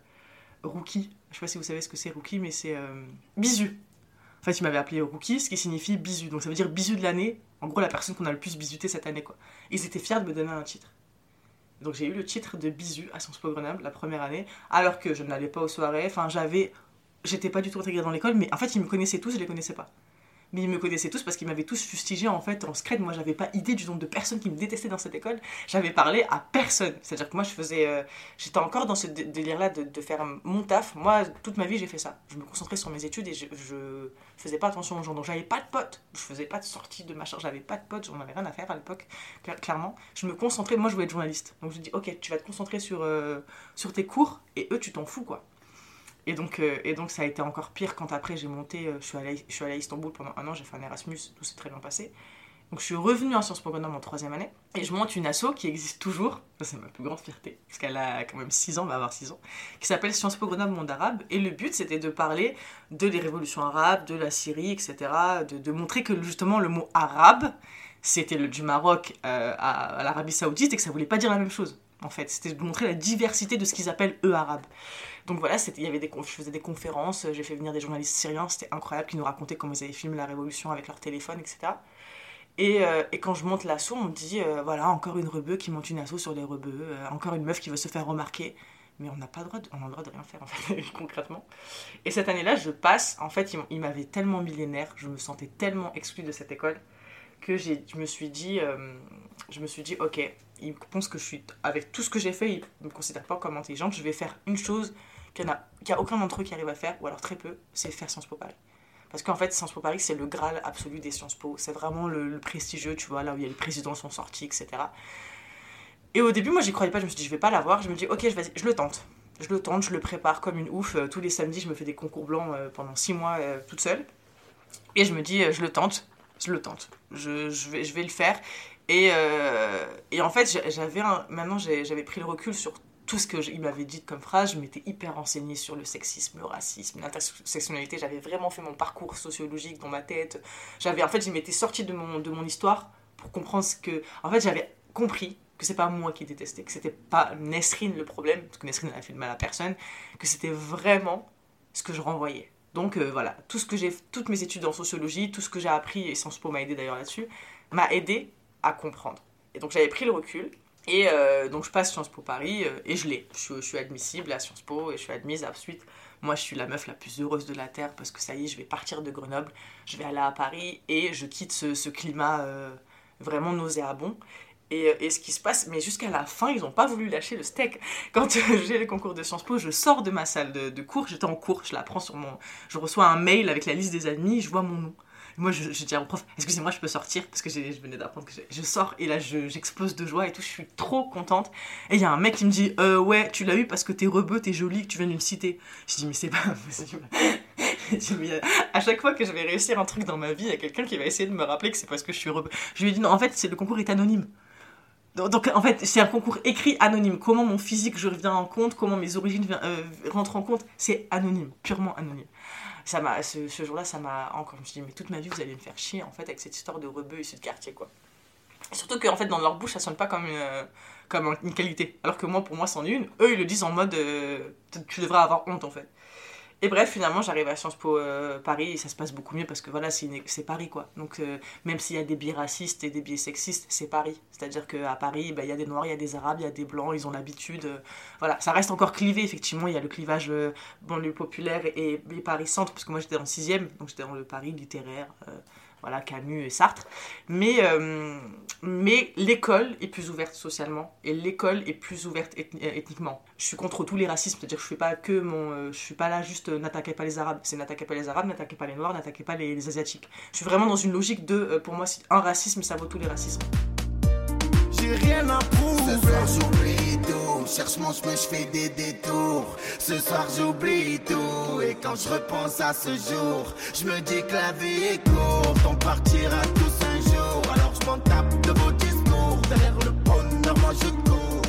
S2: rookie. Je sais pas si vous savez ce que c'est rookie, mais c'est euh. Fait, il m'avait appelé rookie, ce qui signifie bisu. Donc ça veut dire bisu de l'année. En gros, la personne qu'on a le plus bisuté cette année, quoi. Ils étaient fiers de me donner un titre. Donc j'ai eu le titre de bisu à Sciences Po Grenoble la première année, alors que je n'allais pas aux soirées. Enfin, j'avais, j'étais pas du tout intégrée dans l'école, mais en fait, ils me connaissaient tous, je les connaissais pas. Mais ils me connaissaient tous parce qu'ils m'avaient tous fustigé en fait en scred. Moi, j'avais pas idée du nombre de personnes qui me détestaient dans cette école. J'avais parlé à personne. C'est-à-dire que moi, je faisais, euh, j'étais encore dans ce dé- délire-là de, faire mon taf. Moi, toute ma vie, j'ai fait ça. Je me concentrais sur mes études et je, je faisais pas attention aux gens. Donc, j'avais pas de potes. Je faisais pas de sorties de machin. J'avais pas de potes. J'en avais rien à faire à l'époque. cla- Clairement, je me concentrais. Moi, je voulais être journaliste. Donc, je dis, ok, tu vas te concentrer sur euh, sur tes cours et eux, tu t'en fous quoi. Et donc, euh, et donc ça a été encore pire quand après j'ai monté, euh, je, suis allée, à Istanbul pendant un an, j'ai fait un Erasmus, tout s'est très bien passé. Donc je suis revenue à Sciences Po Grenoble en troisième année et je monte une asso qui existe toujours, c'est ma plus grande fierté, parce qu'elle a quand même 6 ans, va avoir 6 ans, qui s'appelle Sciences Po Grenoble Monde Arabe. Et le but c'était de parler de les révolutions arabes, de la Syrie, etc. De, montrer que justement le mot arabe, c'était du Maroc euh, à, l'Arabie Saoudite et que ça voulait pas dire la même chose. En fait, c'était de montrer la diversité de ce qu'ils appellent eux arabes. Donc voilà, il y avait des, je faisais des conférences, j'ai fait venir des journalistes syriens, c'était incroyable, qui nous racontaient comment ils avaient filmé la révolution avec leur téléphone, etc. Euh, et, quand je monte l'assaut, on me dit euh, voilà, encore une rebeu qui monte une assaut sur les rebeux, euh, encore une meuf qui veut se faire remarquer. Mais on n'a pas le droit de, on droit de rien faire, en [LAUGHS] concrètement. Et cette année-là, je passe, en fait, il m'avait tellement millénaire, je me sentais tellement exclue de cette école, que je me suis dit, je me suis dit, ok, ils pensent que je suis, avec tout ce que j'ai fait, ils ne me considèrent pas comme intelligente, je vais faire une chose qu'il n'y a, a, aucun d'entre eux qui arrive à faire, ou alors très peu, c'est faire Sciences Po Paris. Parce qu'en fait, Sciences Po Paris, c'est le graal absolu des Sciences Po. C'est vraiment le, prestigieux, tu vois, là où il y a les présidents sont sortis, etc. Et au début, moi, j'y croyais pas. Je me suis dit, je vais pas l'avoir. Je me dis, ok, je, je le tente. Je le tente, je le prépare comme une ouf. Euh, tous les samedis, je me fais des concours blancs euh, pendant six mois euh, toute seule. Et je me dis, je le tente. Je le tente. Je, je, vais, je vais le faire. Et, et en fait, j'avais maintenant, j'avais pris le recul sur tout ce qu'il m'avait dit comme phrase, je m'étais hyper renseignée sur le sexisme, le racisme, l'intersectionnalité. J'avais vraiment fait mon parcours sociologique dans ma tête. J'avais, en fait, je m'étais sortie de mon, de mon histoire pour comprendre ce que. En fait, j'avais compris que c'est pas moi qui détestais, que c'était pas Nesrine le problème, parce que Nesrine n'a fait de mal à personne, que c'était vraiment ce que je renvoyais. Donc euh, voilà, tout ce que j'ai, toutes mes études en sociologie, tout ce que j'ai appris, et Sciences Po m'a aidé d'ailleurs là-dessus, m'a aidé à comprendre. Et donc j'avais pris le recul, et euh, donc je passe Sciences Po Paris euh, et je l'ai. Je, suis admissible à Sciences Po et je suis admise. Ensuite, moi je suis la meuf la plus heureuse de la Terre parce que ça y est, je vais partir de Grenoble, je vais aller à Paris et je quitte ce, climat euh, vraiment nauséabond. Et, ce qui se passe, mais jusqu'à la fin, ils n'ont pas voulu lâcher le steak. [LAUGHS] Quand j'ai le concours de Sciences Po, je sors de ma salle de, de cours, j'étais en cours, je la prends sur mon... Je reçois un mail avec la liste des admis, je vois mon nom. Moi, je, dis au prof, excusez-moi, je peux sortir Parce que je venais d'apprendre que je sors et là, j'explose de joie et tout. Je suis trop contente. Et il y a un mec qui me dit, euh, ouais, tu l'as eu parce que t'es rebeu, t'es jolie, que tu viens d'une cité. Je dis, mais c'est pas possible. [LAUGHS] à chaque fois que je vais réussir un truc dans ma vie, il y a quelqu'un qui va essayer de me rappeler que c'est parce que je suis rebeu. Je lui ai dit, non, en fait, c'est le concours est anonyme. Donc, en fait, c'est un concours écrit anonyme. Comment mon physique je reviens en compte, comment mes origines euh, rentrent en compte, c'est anonyme, purement anonyme ça m'a, ce, jour-là, ça m'a encore. Je me suis dit, mais toute ma vie, vous allez me faire chier, en fait, avec cette histoire de rebeux issus de quartier, quoi. Surtout qu'en fait, dans leur bouche, ça sonne pas comme une, euh, comme une qualité. Alors que moi, pour moi, c'en est une. Eux, ils le disent en mode, euh, tu devrais avoir honte, en fait. Et bref, finalement, j'arrive à Sciences Po euh, Paris et ça se passe beaucoup mieux parce que voilà, c'est Paris quoi. Donc, euh, même s'il y a des biais racistes et des biais sexistes, c'est Paris. C'est-à-dire qu'à Paris, bah, il y a des Noirs, il y a des Arabes, il y a des Blancs, ils ont l'habitude. Euh, voilà, ça reste encore clivé, effectivement. Il y a le clivage banlieue populaire et, et Paris centre, parce que moi j'étais en 6 donc j'étais dans le Paris littéraire voilà, Camus et Sartre. Mais, euh, mais l'école est plus ouverte socialement et l'école est plus ouverte ethniquement. Je suis contre tous les racismes, c'est-à-dire que je fais pas que mon, euh, je suis pas là juste euh, n'attaquez pas les Arabes, c'est n'attaquez pas les Arabes, n'attaquez pas les Noirs, n'attaquez pas les, Asiatiques. Je suis vraiment dans une logique de, pour moi, un racisme, ça vaut tous les racismes. J'ai rien à prouver cherche mon chemin, je fais des détours. Ce soir j'oublie tout. Et quand je repense à ce jour, je me dis que la vie est courte. On partira tous un jour. Alors je m'en tape de vos discours. Derrière le bonheur, moi je cours.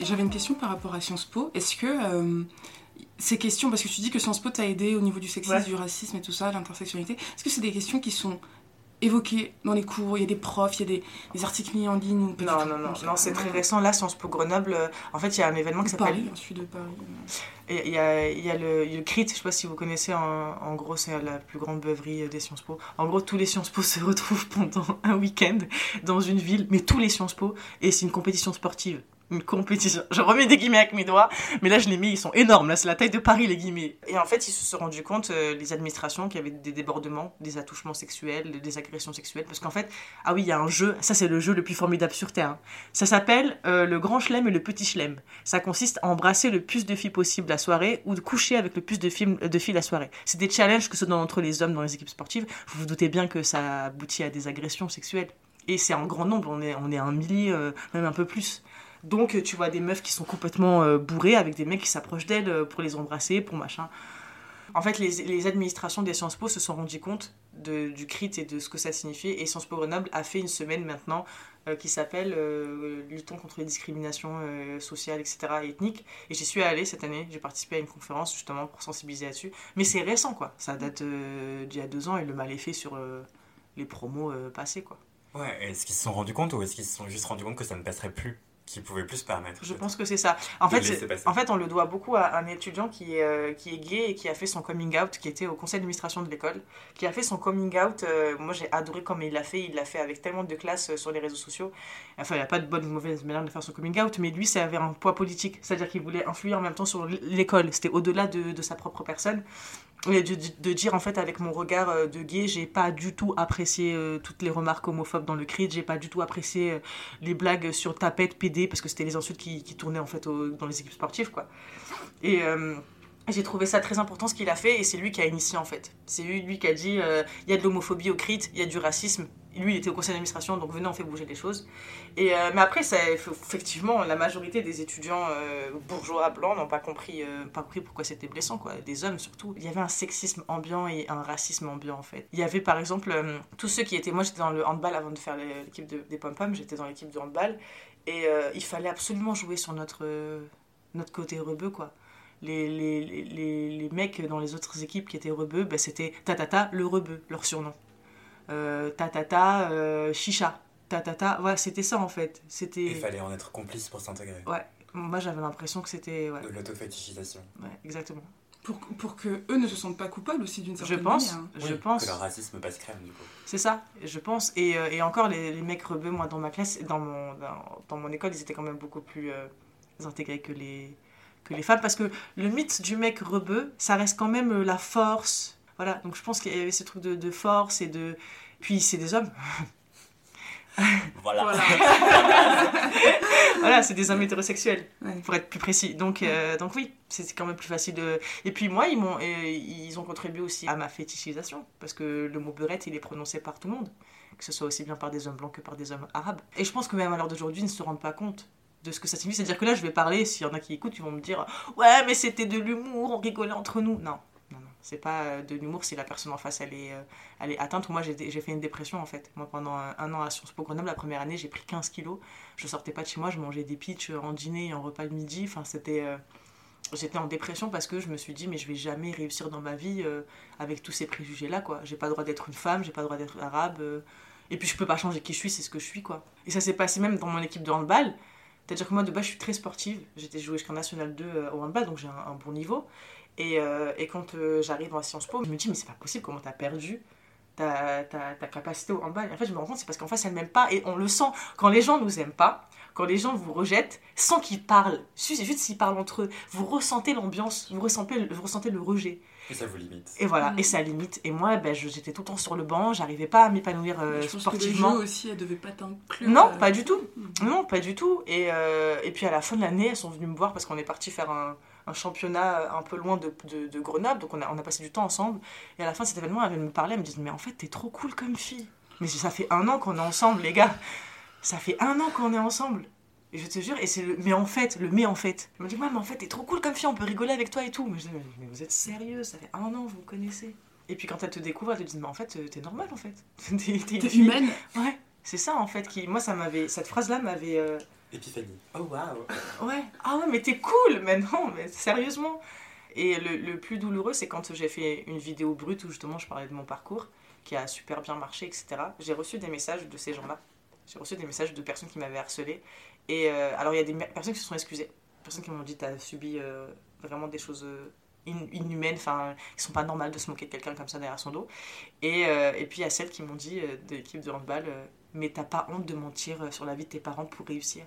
S5: J'avais une question par rapport à Sciences Po. Est-ce que euh, ces questions, parce que tu dis que Sciences Po t'a aidé au niveau du sexisme, du racisme et tout ça, l'intersectionnalité, est-ce que c'est des questions qui sont évoquées dans les cours? Il y a des profs, il y a des, articles mis en ligne ou
S2: Non, non, non, non, c'est très récent. Là, Sciences Po Grenoble, euh, en fait, il y a un événement qui s'appelle.
S5: Paris, je de Paris.
S2: Il y a, il y a le, le CRIT, je sais pas si vous connaissez, en, gros, c'est la plus grande beuverie des Sciences Po. En gros, tous les Sciences Po [LAUGHS] se retrouvent pendant un week-end dans une ville, mais tous les Sciences Po, et c'est une compétition sportive une compétition. Je remets des guillemets avec mes doigts, mais là je les mets, ils sont énormes. Là c'est la taille de Paris les guillemets. Et en fait ils se sont rendus compte, euh, les administrations, qu'il y avait des débordements, des attouchements sexuels, des agressions sexuelles. Parce qu'en fait, ah oui, il y a un jeu, ça c'est le jeu le plus formidable sur Terre. Hein. Ça s'appelle euh, le grand chelem et le petit chelem. Ça consiste à embrasser le plus de filles possible la soirée ou de coucher avec le plus de filles, de la soirée. C'est des challenges que se donnent entre les hommes dans les équipes sportives. Vous vous doutez bien que ça aboutit à des agressions sexuelles. Et c'est en grand nombre, on est, on est un millier, euh, même un peu plus. Donc, tu vois des meufs qui sont complètement bourrées avec des mecs qui s'approchent d'elles pour les embrasser, pour machin. En fait, les, administrations des Sciences Po se sont rendues compte de, du CRIT et de ce que ça signifiait. Et Sciences Po Grenoble a fait une semaine maintenant euh, qui s'appelle euh, Luttons contre les discriminations euh, sociales, etc. et ethniques. Et j'y suis allée cette année. J'ai participé à une conférence justement pour sensibiliser là-dessus. Mais c'est récent, quoi. Ça date d'il y a deux ans et le mal est fait sur les promos passés, quoi.
S4: Ouais, est-ce qu'ils se sont rendus compte ou est-ce qu'ils se sont juste rendus compte que ça ne passerait plus? Qui pouvait plus se permettre.
S2: Je pense que c'est ça. En fait, en fait, on le doit beaucoup à un étudiant qui est, euh, qui est gay et qui a fait son coming out, qui était au conseil d'administration de l'école, qui a fait son coming out. Euh, moi, j'ai adoré comment il l'a fait. Il l'a fait avec tellement de classe euh, sur les réseaux sociaux. Enfin, il n'y a pas de bonne ou mauvaise manière de faire son coming out, mais lui, ça avait un poids politique. C'est-à-dire qu'il voulait influer en même temps sur l'école. C'était au-delà de, de, sa propre personne de, dire en fait avec mon regard euh, de gay j'ai pas du tout apprécié euh, toutes les remarques homophobes dans le crit j'ai pas du tout apprécié euh, les blagues sur tapette PD parce que c'était les insultes qui, tournaient en fait dans les équipes sportives quoi et j'ai trouvé ça très important ce qu'il a fait et c'est lui qui a initié en fait. C'est lui, lui qui a dit il y a de l'homophobie au CRIT, il y a du racisme. Lui il était au conseil d'administration donc venez on fait bouger les choses. Et, euh, mais après ça, effectivement la majorité des étudiants euh, bourgeois blancs n'ont pas compris, pas compris pourquoi c'était blessant quoi. Des hommes surtout. Il y avait un sexisme ambiant et un racisme ambiant en fait. Il y avait par exemple tous ceux qui étaient, moi j'étais dans le handball avant de faire l'équipe des pom pom, j'étais dans l'équipe de handball et il fallait absolument jouer sur notre, notre côté rebeu quoi les, les, les, les, mecs dans les autres équipes qui étaient rebeux, bah, c'était Tatata le rebeu, leur surnom. Euh, tatata euh, Chicha. Tatata, ouais, c'était ça en fait. C'était...
S4: Il fallait en être complice pour s'intégrer.
S2: Ouais, moi j'avais l'impression que c'était. Ouais.
S4: De l'autofétichisation.
S2: Ouais, exactement.
S5: Pour, pour que eux ne se sentent pas coupables aussi d'une certaine
S2: je pense,
S5: manière.
S2: Je pense.
S4: Que leur racisme passe crème du coup.
S2: C'est ça, je pense. Et, euh, et encore, les, les, mecs rebeux, moi dans ma classe, dans mon, dans, dans, mon école, ils étaient quand même beaucoup plus euh, intégrés que les, que les femmes, parce que le mythe du mec rebeu, ça reste quand même la force. Voilà, donc je pense qu'il y avait ce truc de, de force et de... Puis c'est des hommes. [LAUGHS]
S4: Voilà. [LAUGHS]
S2: Voilà, c'est des hommes hétérosexuels, pour être plus précis. Donc, euh, donc oui, c'est quand même plus facile de... Et puis moi, ils, m'ont, ils ont contribué aussi à ma fétichisation, parce que le mot beurette, il est prononcé par tout le monde, que ce soit aussi bien par des hommes blancs que par des hommes arabes. Et je pense que même à l'heure d'aujourd'hui, ils ne se rendent pas compte de ce que ça signifie. C'est-à-dire que là, je vais parler, s'il y en a qui écoutent, ils vont me dire Ouais, mais c'était de l'humour, on rigolait entre nous. Non. C'est pas euh, de l'humour si la personne en face, elle est, euh, elle est atteinte. Moi, j'ai fait une dépression, en fait. Moi, pendant un, an à Sciences Po Grenoble, la première année, j'ai pris 15 kilos. Je sortais pas de chez moi, je mangeais des pitchs en dîner et en repas de midi. Enfin, c'était. Euh, j'étais en dépression parce que je me suis dit, mais je vais jamais réussir dans ma vie avec tous ces préjugés-là, quoi. J'ai pas le droit d'être une femme, j'ai pas le droit d'être arabe. et puis, je peux pas changer qui je suis, c'est ce que je suis, quoi. Et ça s'est passé même dans mon équipe de handball c'est-à-dire que moi, de base, je suis très sportive. J'étais jouée jusqu'en National 2 euh, au handball, donc j'ai un, bon niveau. Et, euh, et quand euh, j'arrive en Sciences Po, je me dis, mais c'est pas possible, comment t'as perdu ta, ta, ta, capacité au handball? Et en fait, je me rends compte, c'est parce qu'en face, elle m'aime pas. Et on le sent. Quand les gens nous aiment pas, quand les gens vous rejettent, sans qu'ils parlent, c'est juste s'ils parlent entre eux, vous ressentez l'ambiance, vous ressentez, vous ressentez le rejet.
S4: Et ça vous limite.
S2: Et voilà, et ça limite. Et moi, ben, j'étais tout le temps sur le banc, j'arrivais pas à m'épanouir euh, je pense sportivement.
S5: Que les aussi, elles devaient pas t'inclure.
S2: Non, euh, pas du tout. Mm. Non, pas du tout. Et, euh, et puis à la fin de l'année, elles sont venues me voir parce qu'on est parti faire un, un, championnat un peu loin de, de, de, Grenoble, donc on a, on a passé du temps ensemble. Et à la fin de cet événement, elles me parlaient, elles me disaient Mais en fait, t'es trop cool comme fille. Mais ça fait un an qu'on est ensemble, les gars. Ça fait un an qu'on est ensemble. Et je te jure, et c'est le mais en fait, le mais en fait. Elle me dit, ouais, mais en fait, t'es trop cool comme fille, on peut rigoler avec toi et tout. Mais je dis, mais vous êtes sérieux, ça fait un an, vous me connaissez. Et puis quand elle te découvre, elle te dit, mais en fait, t'es normal en fait. [LAUGHS]
S5: t'es humaine.
S2: Ouais, c'est ça en fait. qui Moi, ça m'avait. Cette phrase-là m'avait. Euh,
S4: Épiphanie. Oh waouh.
S2: Ouais. Ah ouais, mais t'es cool, mais non, mais sérieusement. Et le, le plus douloureux, c'est quand j'ai fait une vidéo brute où justement je parlais de mon parcours, qui a super bien marché, etc. J'ai reçu des messages de ces gens-là. J'ai reçu des messages de personnes qui m'avaient harcelé et euh, alors, il y a des personnes qui se sont excusées, des personnes qui m'ont dit T'as subi euh, vraiment des choses euh, inhumaines, enfin, qui sont pas normales de se moquer de quelqu'un comme ça derrière son dos. Et, et puis, il y a celles qui m'ont dit de l'équipe de handball Mais t'as pas honte de mentir sur la vie de tes parents pour réussir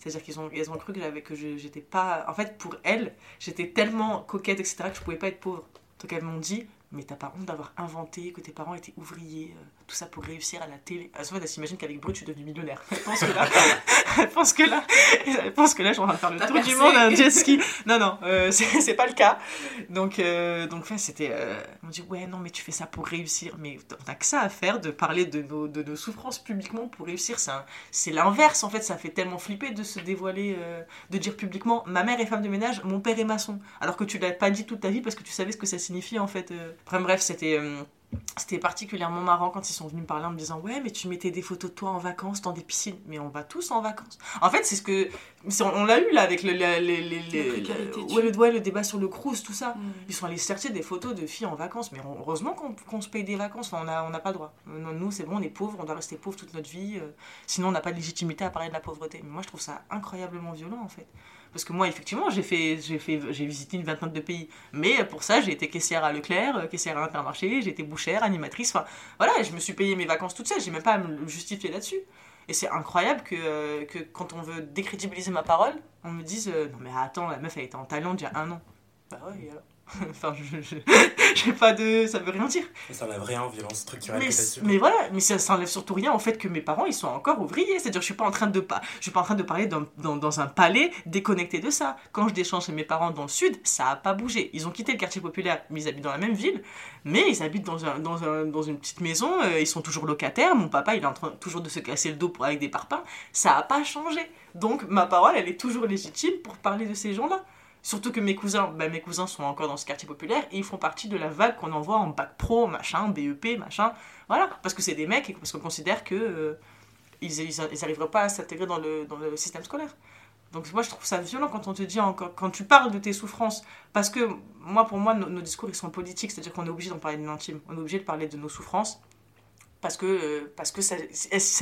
S2: c'est-à-dire qu'ils ont, cru que, que j'étais pas. En fait, pour elles, j'étais tellement coquette, etc., que je pouvais pas être pauvre. Donc elles m'ont dit Mais t'as pas honte d'avoir inventé que tes parents étaient ouvriers tout ça pour réussir à la télé. En fait, elle s'imagine qu'avec Brut, je suis devenue millionnaire. Elle pense que là, [LAUGHS] elle pense que là, elle pense que là, je suis en train de faire le tour du monde un jet ski. Non, non, euh, [LAUGHS] c'est pas le cas. Donc, euh, donc c'était. Euh, on dit, ouais, non, mais tu fais ça pour réussir. Mais on n'a que ça à faire de parler de nos, de nos souffrances publiquement pour réussir. C'est l'inverse, en fait. Ça fait tellement flipper de se dévoiler, euh, de dire publiquement, ma mère est femme de ménage, mon père est maçon. Alors que tu l'as pas dit toute ta vie parce que tu savais ce que ça signifie, en fait. Enfin, bref, c'était c'était particulièrement marrant quand ils sont venus me parler en me disant ouais mais tu mettais des photos de toi en vacances dans des piscines. Mais on va tous en vacances. En fait c'est ce que on, l'a eu là avec le, le, le, le, débat sur le cruise tout ça. Mm. ils sont allés chercher des photos de filles en vacances. Mais heureusement qu'on se paye des vacances. On n'a on pas le droit. Nous c'est bon on est pauvres on doit rester pauvres toute notre vie euh, sinon on n'a pas de légitimité à parler de la pauvreté. Mais moi je trouve ça incroyablement violent en fait parce que moi, effectivement, j'ai fait, j'ai visité une vingtaine de pays. Mais pour ça, j'ai été caissière à Leclerc, euh, caissière à Intermarché, j'ai été bouchère, animatrice. Enfin, voilà, je me suis payé mes vacances toute seule. J'ai même pas à me justifier là-dessus. Et c'est incroyable que, euh, que quand on veut décrédibiliser ma parole, on me dise euh, Non, mais attends, la meuf, elle était en Thaïlande il y a un an. Bah ouais. [LAUGHS] enfin, je, [LAUGHS] j'ai pas de. Ça veut rien dire.
S4: Ça enlève rien en violence structurelle.
S2: Mais, mais voilà, mais ça, ça enlève surtout rien en fait que mes parents ils sont encore ouvriers. C'est-à-dire, je suis pas en train de, pas, je suis pas en train de parler dans, dans, dans, un palais déconnecté de ça. Quand je déchange chez mes parents dans le sud, ça a pas bougé. Ils ont quitté le quartier populaire, mais ils habitent dans la même ville. Mais ils habitent dans, un, dans, un, dans une petite maison, euh, ils sont toujours locataires. Mon papa il est en train toujours de se casser le dos pour, avec des parpaings. Ça a pas changé. Donc ma parole, elle est toujours légitime pour parler de ces gens-là. Surtout que mes cousins, ben mes cousins sont encore dans ce quartier populaire et ils font partie de la vague qu'on envoie en bac pro, machin, BEP, machin. Voilà, parce que c'est des mecs et parce qu'on considère que euh, ils n'arriveraient pas à s'intégrer dans le, dans le système scolaire. Donc moi je trouve ça violent quand on te dit encore, quand tu parles de tes souffrances, parce que moi pour moi nos, nos discours ils sont politiques, c'est-à-dire qu'on est obligé d'en parler de l'intime, on est obligé de parler de nos souffrances parce que, euh, parce que ça,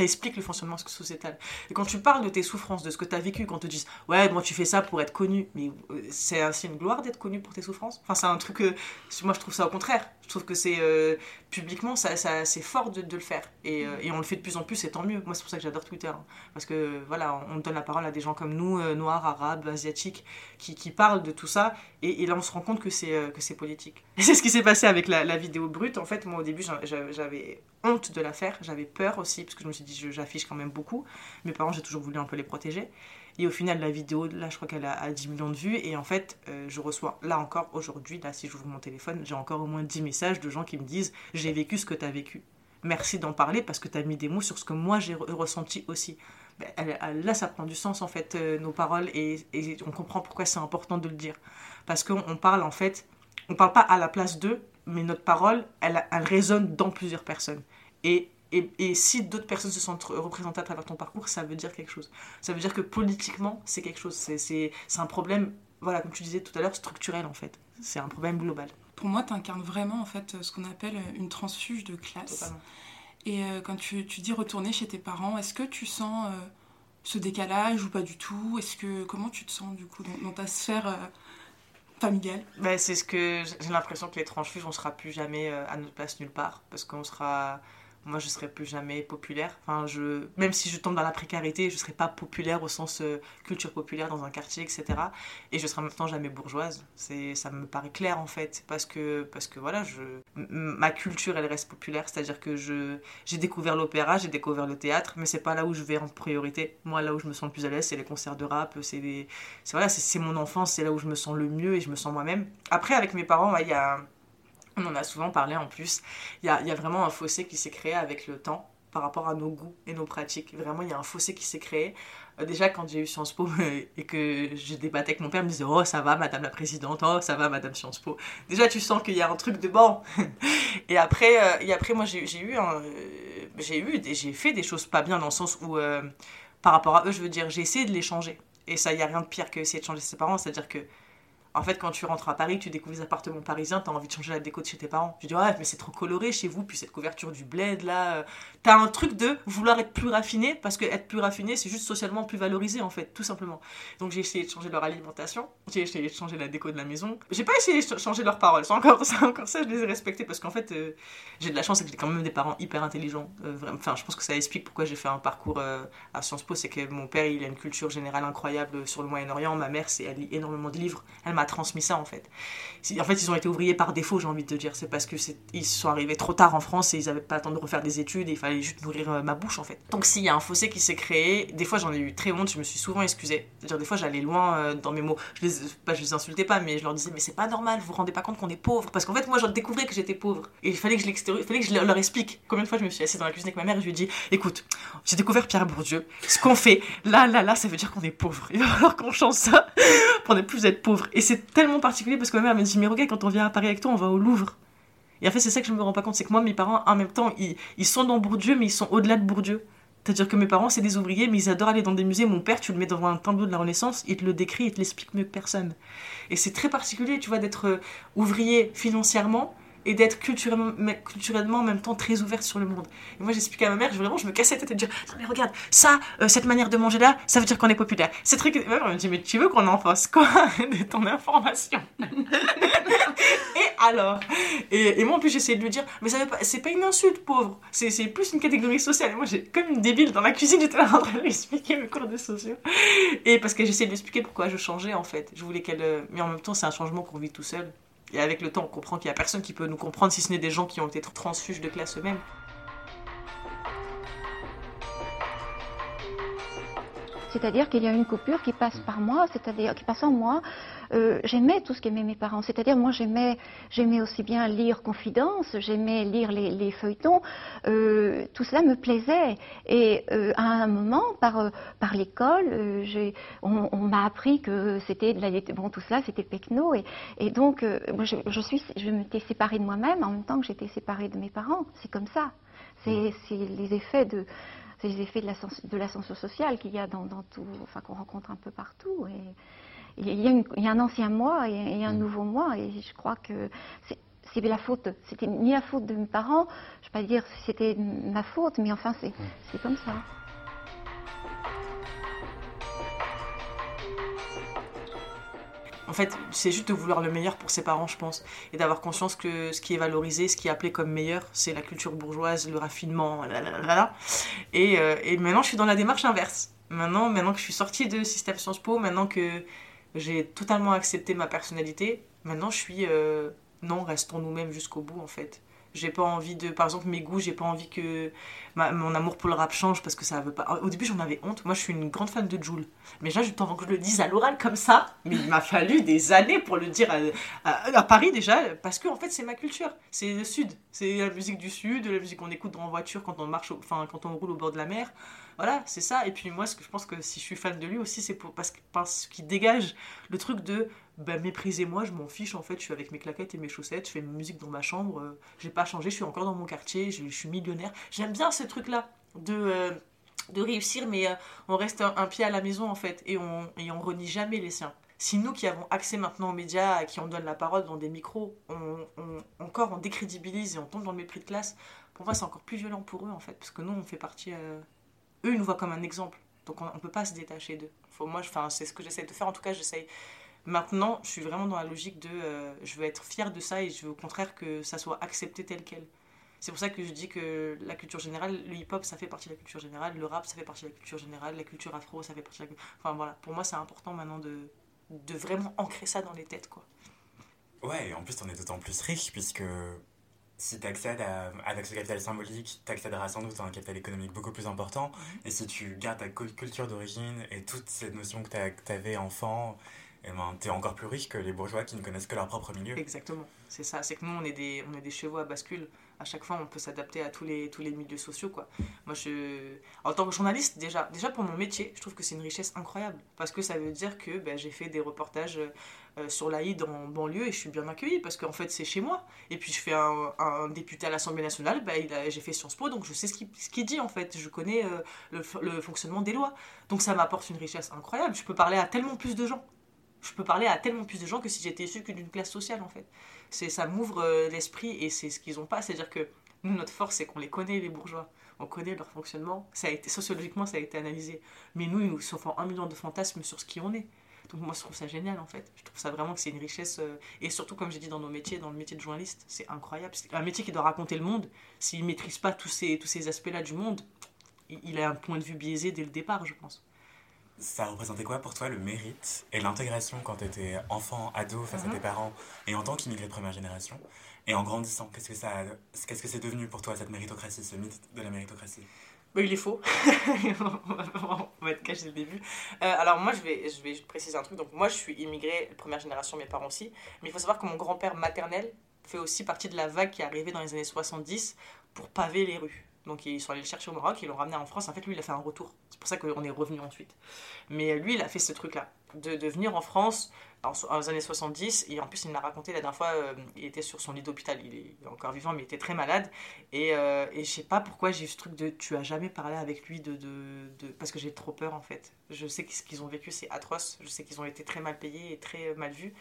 S2: explique le fonctionnement sociétal. Et quand tu parles de tes souffrances, de ce que tu as vécu, quand te dit ouais, moi tu fais ça pour être connu, mais euh, c'est ainsi une gloire d'être connu pour tes souffrances? Enfin, c'est un truc que moi je trouve ça au contraire. Je trouve que c'est euh, publiquement, c'est fort de, le faire. Et, et, on le fait de plus en plus, et tant mieux. Moi, c'est pour ça que j'adore Twitter. Hein. parce que voilà, on donne la parole à des gens comme nous, noirs, arabes, asiatiques, qui, parlent de tout ça. Et, là, on se rend compte que c'est que c'est politique. [LAUGHS] C'est ce qui s'est passé avec la vidéo brute. En fait, moi au début, j'avais honte de la faire. J'avais peur aussi, parce que je me suis dit, j'affiche quand même beaucoup. Mes parents, j'ai toujours voulu un peu les protéger. Et au final, la vidéo, là, je crois qu'elle a, 10 millions de vues. Et en fait, euh, je reçois, là encore, aujourd'hui, là, si j'ouvre mon téléphone, j'ai encore au moins 10 messages de gens qui me disent J'ai vécu ce que tu as vécu. Merci d'en parler parce que tu as mis des mots sur ce que moi j'ai ressenti aussi. Ben, là, ça prend du sens, en fait, euh, nos paroles. Et, et, on comprend pourquoi c'est important de le dire. Parce qu'on parle, en fait, on parle pas à la place d'eux, mais notre parole, elle, elle résonne dans plusieurs personnes. Et, et, et si d'autres personnes se sentent représentées à travers ton parcours, ça veut dire quelque chose. Ça veut dire que politiquement, c'est quelque chose. C'est un problème, voilà, comme tu disais tout à l'heure, structurel en fait. C'est un problème global.
S5: Pour moi, tu incarnes vraiment en fait ce qu'on appelle une transfuge de classe. Et euh, quand tu, tu, dis retourner chez tes parents, est-ce que tu sens euh, ce décalage ou pas du tout? Est-ce que comment tu te sens du coup dans, ta sphère euh, familiale?
S2: Ben, C'est ce que j'ai l'impression que les transfuges, on sera plus jamais à notre place nulle part parce qu'on sera moi je serai plus jamais populaire. Enfin, je, même si je tombe dans la précarité, je serai pas populaire au sens euh, culture populaire dans un quartier, etc. Et je serai en même jamais bourgeoise. C'est, ça me paraît clair en fait, parce que, parce que voilà, je, ma culture elle reste populaire, c'est-à-dire que je, j'ai découvert l'opéra, j'ai découvert le théâtre, mais c'est pas là où je vais en priorité. Moi, là où je me sens le plus à l'aise, c'est les concerts de rap, c'est, voilà, mon enfance, c'est là où je me sens le mieux et je me sens moi-même. Après, avec mes parents, il y a on en a souvent parlé en plus. Il y a, vraiment un fossé qui s'est créé avec le temps par rapport à nos goûts et nos pratiques. Vraiment, il y a un fossé qui s'est créé. Euh, déjà, quand j'ai eu Sciences Po [LAUGHS] et que je débattais avec mon père, il me disait Oh, ça va, madame la présidente, oh, ça va, madame Sciences Po. Déjà, tu sens qu'il y a un truc de bon. [LAUGHS] et, après, euh, et après, moi, j'ai eu, euh, j'ai eu, j'ai fait des choses pas bien dans le sens où, par rapport à eux, je veux dire, j'ai essayé de les changer. Et ça, il n'y a rien de pire que essayer de changer ses parents. C'est-à-dire que en fait, quand tu rentres à Paris, tu découvres les appartements parisiens, t'as envie de changer la déco de chez tes parents. Tu dis, ouais, mais c'est trop coloré chez vous, puis cette couverture du bled là. Euh, t'as un truc de vouloir être plus raffiné, parce que être plus raffiné, c'est juste socialement plus valorisé, en fait, tout simplement. Donc j'ai essayé de changer leur alimentation, j'ai essayé de changer la déco de la maison. J'ai pas essayé de changer leurs paroles, c'est encore, [LAUGHS] encore ça, je les ai respectés, parce qu'en fait, euh, j'ai de la chance, c'est que j'ai quand même des parents hyper intelligents. Euh, enfin, je pense que ça explique pourquoi j'ai fait un parcours à Sciences Po, c'est que mon père, il a une culture générale incroyable sur le Moyen-Orient, ma mère, elle lit énormément de livres, elle m'a transmis ça en fait. En fait, ils ont été ouvriers par défaut, j'ai envie de te dire. C'est parce que ils sont arrivés trop tard en France et ils n'avaient pas le temps de refaire des études et il fallait juste nourrir euh, ma bouche en fait. Donc s'il y a un fossé qui s'est créé, des fois j'en ai eu très honte, je me suis souvent excusée. C'est-à-dire des fois j'allais loin euh, dans mes mots. Je les, les insultais pas, mais je leur disais mais c'est pas normal, vous vous rendez pas compte qu'on est pauvre. Parce qu'en fait moi je découvrais que j'étais pauvre et il fallait que je il fallait que je leur explique. Combien de fois je me suis assise dans la cuisine avec ma mère et je lui ai dit écoute, j'ai découvert Pierre Bourdieu. Ce qu'on fait là là là, ça veut dire qu'on est pauvre. Il va falloir qu'on change ça [LAUGHS] pour ne plus être pauvre. Et c'est tellement particulier parce que ma mère m'a dit mais regarde quand on vient à Paris avec toi, on va au Louvre. Et en fait, c'est ça que je me rends pas compte, c'est que moi, mes parents, en même temps, ils, ils sont dans Bourdieu, mais ils sont au-delà de Bourdieu. C'est-à-dire que mes parents, c'est des ouvriers, mais ils adorent aller dans des musées. Mon père, tu le mets devant un tableau de la Renaissance, il te le décrit, il te l'explique mieux que personne. Et c'est très particulier, tu vois, d'être euh, ouvrier financièrement, et d'être culturellement, culturellement en même temps très ouverte sur le monde. Et moi j'expliquais à ma mère, je, vraiment je me cassais la tête et dire mais regarde, ça, euh, cette manière de manger là, ça veut dire qu'on est populaire. Ces trucs, elle me dit mais tu veux qu'on en fasse quoi [LAUGHS] de ton information [LAUGHS] Et alors? Et, moi en plus j'essayais de lui dire mais ça c'est pas une insulte pauvre, c'est plus une catégorie sociale. Et moi j'ai comme une débile dans la cuisine, j'étais en train de lui expliquer mes cours de sociaux. Et parce que j'essayais de lui expliquer pourquoi je changeais en fait. Je voulais qu'elle... Euh, mais en même temps c'est un changement qu'on vit tout seul. Et avec le temps, on comprend qu'il n'y a personne qui peut nous comprendre si ce n'est des gens qui ont été transfuges de classe eux-mêmes.
S6: C'est-à-dire qu'il y a une coupure qui passe par moi, c'est-à-dire qui passe en moi. Euh, j'aimais tout ce qu'aimaient mes parents. C'est-à-dire, moi, j'aimais, j'aimais aussi bien lire Confidence, j'aimais lire les, feuilletons. Euh, tout cela me plaisait. Et euh, à un moment, par, par l'école, on, on m'a appris que c'était de la bon, tout cela, c'était Pecno. Et, et donc, moi, je, je, suis, je m'étais séparée de moi-même en même temps que j'étais séparée de mes parents. C'est comme ça. C'est les effets de c'est les effets de l'ascension sociale qu'il y a dans, tout, enfin qu'on rencontre un peu partout. Et, il, y a un ancien moi et, un mm. nouveau moi, et je crois que c'est la faute. C'était ni la faute de mes parents, je ne vais pas dire si c'était ma faute, mais enfin c'est mm. comme ça.
S2: En fait, c'est juste de vouloir le meilleur pour ses parents, je pense, et d'avoir conscience que ce qui est valorisé, ce qui est appelé comme meilleur, c'est la culture bourgeoise, le raffinement, là, Et, euh, et maintenant, je suis dans la démarche inverse. Maintenant, maintenant que je suis sortie de système Sciences Po, maintenant que j'ai totalement accepté ma personnalité, maintenant je suis euh, non, restons nous-mêmes jusqu'au bout en fait. J'ai pas envie de, par exemple, mes goûts, j'ai pas envie que mon amour pour le rap change parce que ça veut pas. Au début, j'en avais honte. Moi, je suis une grande fan de Joule. Mais là, je avant que je le dise à l'oral comme ça. Mais il m'a fallu des années pour le dire à, Paris déjà, parce que en fait, c'est ma culture. C'est le Sud. C'est la musique du Sud, la musique qu'on écoute en voiture quand on marche, enfin, quand on roule au bord de la mer. Voilà, c'est ça. Et puis moi, ce que je pense que si je suis fan de lui aussi, c'est parce, parce qu'il dégage le truc de bah, méprisez-moi, je m'en fiche en fait, je suis avec mes claquettes et mes chaussettes, je fais ma musique dans ma chambre, euh, j'ai pas changé, je suis encore dans mon quartier, je, suis millionnaire. J'aime bien ce truc-là de, euh, de réussir, mais euh, on reste un, pied à la maison en fait, et on, et renie jamais les siens. Si nous qui avons accès maintenant aux médias, qui on donne la parole dans des micros, on, encore on décrédibilise et on tombe dans le mépris de classe, pour moi c'est encore plus violent pour eux en fait, parce que nous on fait partie. Eux nous voient comme un exemple, donc on, ne peut pas se détacher d'eux. Faut, moi, c'est ce que j'essaie de faire, en tout cas j'essaye Maintenant, je suis vraiment dans la logique de euh, je veux être fière de ça et je veux au contraire que ça soit accepté tel quel. C'est pour ça que je dis que la culture générale, le hip-hop, ça fait partie de la culture générale, le rap, ça fait partie de la culture générale, la culture afro, ça fait partie de la. Enfin voilà, pour moi, c'est important maintenant de, de vraiment ancrer ça dans les têtes, quoi.
S4: Ouais, et en plus, on est d'autant plus riche, puisque si tu accèdes à, avec ce capital symbolique, tu accéderas sans doute à un capital économique beaucoup plus important. Mhm. Et si tu gardes ta culture d'origine et toutes ces notions que tu avais enfant, eh ben, tu es encore plus riche que les bourgeois qui ne connaissent que leur propre milieu.
S2: Exactement, c'est ça. C'est que nous, on est, des, on est des chevaux à bascule. À chaque fois, on peut s'adapter à tous les, tous les milieux sociaux. Quoi. Moi, je, en tant que journaliste, déjà, déjà pour mon métier, je trouve que c'est une richesse incroyable. Parce que ça veut dire que ben, j'ai fait des reportages euh, sur l'Aïd en banlieue et je suis bien accueillie parce qu'en fait, c'est chez moi. Et puis, je fais un, député à l'Assemblée nationale, ben, j'ai fait Sciences Po, donc je sais ce qu'il dit en fait. Je connais euh, le, fonctionnement des lois. Donc, ça m'apporte une richesse incroyable. Je peux parler à tellement plus de gens je peux parler à tellement plus de gens que si j'étais issu d'une classe sociale en fait. Ça m'ouvre euh, l'esprit et c'est ce qu'ils n'ont pas, c'est-à-dire que nous notre force c'est qu'on les connaît les bourgeois, on connaît leur fonctionnement, ça a été sociologiquement ça a été analysé. Mais nous ils nous font un million de fantasmes sur ce qui on est. Donc moi je trouve ça génial en fait. Je trouve ça vraiment que c'est une richesse euh, et surtout comme j'ai dit dans nos métiers, dans le métier de journaliste, c'est incroyable. C'est un métier qui doit raconter le monde. S'il maîtrise pas tous ces tous ces aspects-là du monde, il a un point de vue biaisé dès le départ, je pense.
S4: ça représentait quoi pour toi le mérite et l'intégration quand tu étais enfant, ado, face à tes mhm. parents et en tant qu'immigré de première génération Et en grandissant, qu'est-ce que ça, qu'est-ce que c'est devenu pour toi cette méritocratie, ce mythe de la méritocratie?
S2: Bah, il est faux. [LAUGHS] on va être caché dès le début. Euh, alors moi, je vais, préciser un truc. Donc moi, je suis immigré première génération, mes parents aussi. Mais il faut savoir que mon grand-père maternel fait aussi partie de la vague qui est arrivée dans les années 70 pour paver les rues. Donc ils sont allés le chercher au Maroc, ils l'ont ramené en France. En fait, lui, il a fait un retour. C'est pour ça qu'on est revenu ensuite. Mais lui, il a fait ce truc-là, de, venir en France les années 70. Et en plus, il m'a raconté la dernière fois, euh, il était sur son lit d'hôpital. Il, est encore vivant, mais il était très malade. Et, euh, et je sais pas pourquoi j'ai eu ce truc de tu as jamais parlé avec lui de, parce que j'ai trop peur en fait. Je sais qu'ils ont vécu, c'est atroce. Je sais qu'ils ont été très mal payés et très mal vus.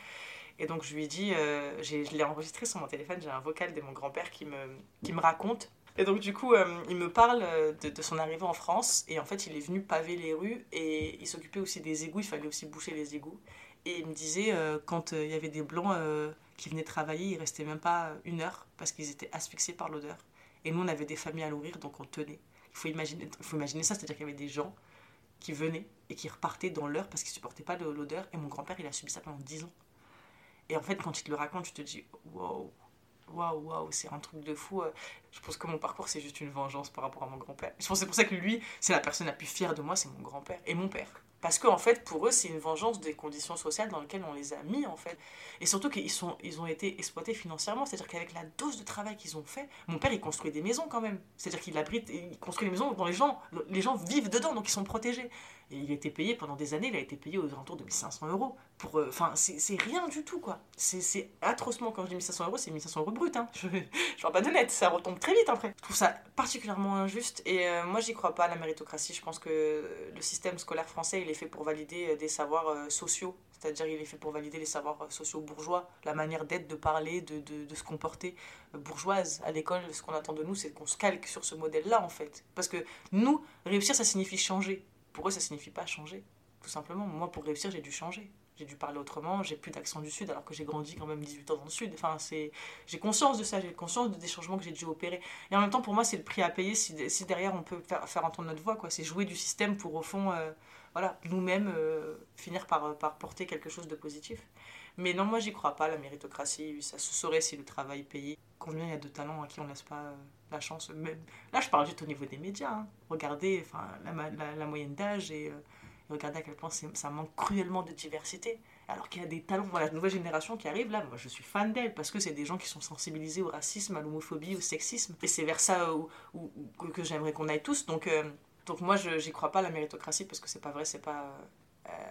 S2: Et donc je lui ai dit, euh, je l'ai enregistré sur mon téléphone, j'ai un vocal de mon grand-père qui me, qui me raconte et donc, du coup, euh, il me parle euh, de, son arrivée en France. Et en fait, il est venu paver les rues et il s'occupait aussi des égouts. Il fallait aussi boucher les égouts. Et il me disait, euh, quand il y avait des blancs qui venaient travailler, ils restaient même pas une heure parce qu'ils étaient asphyxiés par l'odeur. Et nous, on avait des familles à nourrir, donc on tenait. Il faut imaginer, faut imaginer ça, c'est-à-dire qu'il y avait des gens qui venaient et qui repartaient dans l'heure parce qu'ils supportaient pas l'odeur. Et mon grand-père, il a subi ça pendant 10 ans. Et en fait, quand il te le raconte, tu te dis, wow, waouh, waouh, c'est un truc de fou. Euh. Je pense que mon parcours, c'est juste une vengeance par rapport à mon grand-père. Je pense c'est pour ça que lui, c'est la personne la plus fière de moi, c'est mon grand-père et mon père. Parce qu'en en fait, pour eux, c'est une vengeance des conditions sociales dans lesquelles on les a mis, en fait. Et surtout qu'ils ils ont été exploités financièrement. C'est-à-dire qu'avec la dose de travail qu'ils ont fait, mon père, il construit des maisons quand même. C'est-à-dire qu'il abrite, il construit des maisons dont les gens, les gens vivent dedans, donc ils sont protégés. Et il été payé pendant des années, il a été payé aux alentours de 1500 euros. Pour, euh, enfin, c'est rien du tout, quoi. C'est atrocement, quand je dis 1500 euros, c'est 1500 euros brut, hein. Je, je parle pas de net, ça retombe très vite après. Je trouve ça particulièrement injuste et euh, moi, j'y crois pas à la méritocratie. Je pense que le système scolaire français, il est fait pour valider euh, des savoirs sociaux. C'est-à-dire, il est fait pour valider les savoirs sociaux bourgeois, la manière d'être, de parler, de, de, de, se comporter bourgeoise. À l'école, ce qu'on attend de nous, c'est qu'on se calque sur ce modèle-là, en fait. Parce que nous, réussir, ça signifie changer pour eux, ça signifie pas changer, tout simplement. Moi, pour réussir, j'ai dû changer. J'ai dû parler autrement, j'ai plus d'accent du Sud alors que j'ai grandi quand même 18 ans dans le Sud. Enfin, c'est... J'ai conscience de ça, j'ai conscience des changements que j'ai dû opérer. Et en même temps, pour moi, c'est le prix à payer si, derrière on peut faire, entendre notre voix. C'est jouer du système pour, au fond, euh, voilà, nous-mêmes euh, finir par porter quelque chose de positif. Mais non, moi, j'y crois pas, la méritocratie. Ça se saurait si le travail payé. Combien il y a de talents à qui on laisse pas euh, la chance? Même... Là, je parle juste au niveau des médias. Hein. Regardez la, la, moyenne d'âge et, euh, regardez à quel point ça manque cruellement de diversité. Alors qu'il y a des talents, voilà, la nouvelle génération qui arrive là, moi je suis fan d'elle parce que c'est des gens qui sont sensibilisés au racisme, à l'homophobie, au sexisme. Et c'est vers ça où, que j'aimerais qu'on aille tous. Donc, euh, donc moi, j'y crois pas la méritocratie parce que c'est pas vrai, c'est pas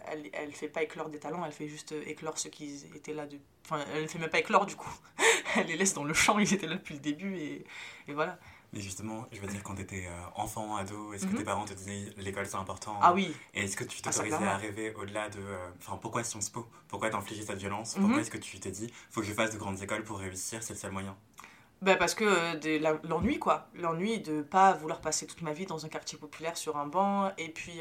S2: elle, elle fait pas éclore des talents, elle fait juste éclore ceux qui étaient là. De... Enfin, elle ne fait même pas éclore du coup. [LAUGHS] elle les laisse dans le champ, ils étaient là depuis le début et, et voilà.
S4: Mais justement, je veux dire, quand tu étais euh, enfant, ado, est-ce que mhm. tes parents te disaient l'école c'est important
S2: Ah oui.
S4: Et est-ce que tu ah, t'autorisais à rêver au-delà de. Euh, enfin, pourquoi Sciences Po? Pourquoi t'infliger cette violence? Pourquoi mhm. est-ce que tu t'es dit, faut que je fasse de grandes écoles pour réussir, c'est le seul moyen?
S2: Ben parce que euh, l'ennui quoi l'ennui de pas vouloir passer toute ma vie dans un quartier populaire sur un banc et puis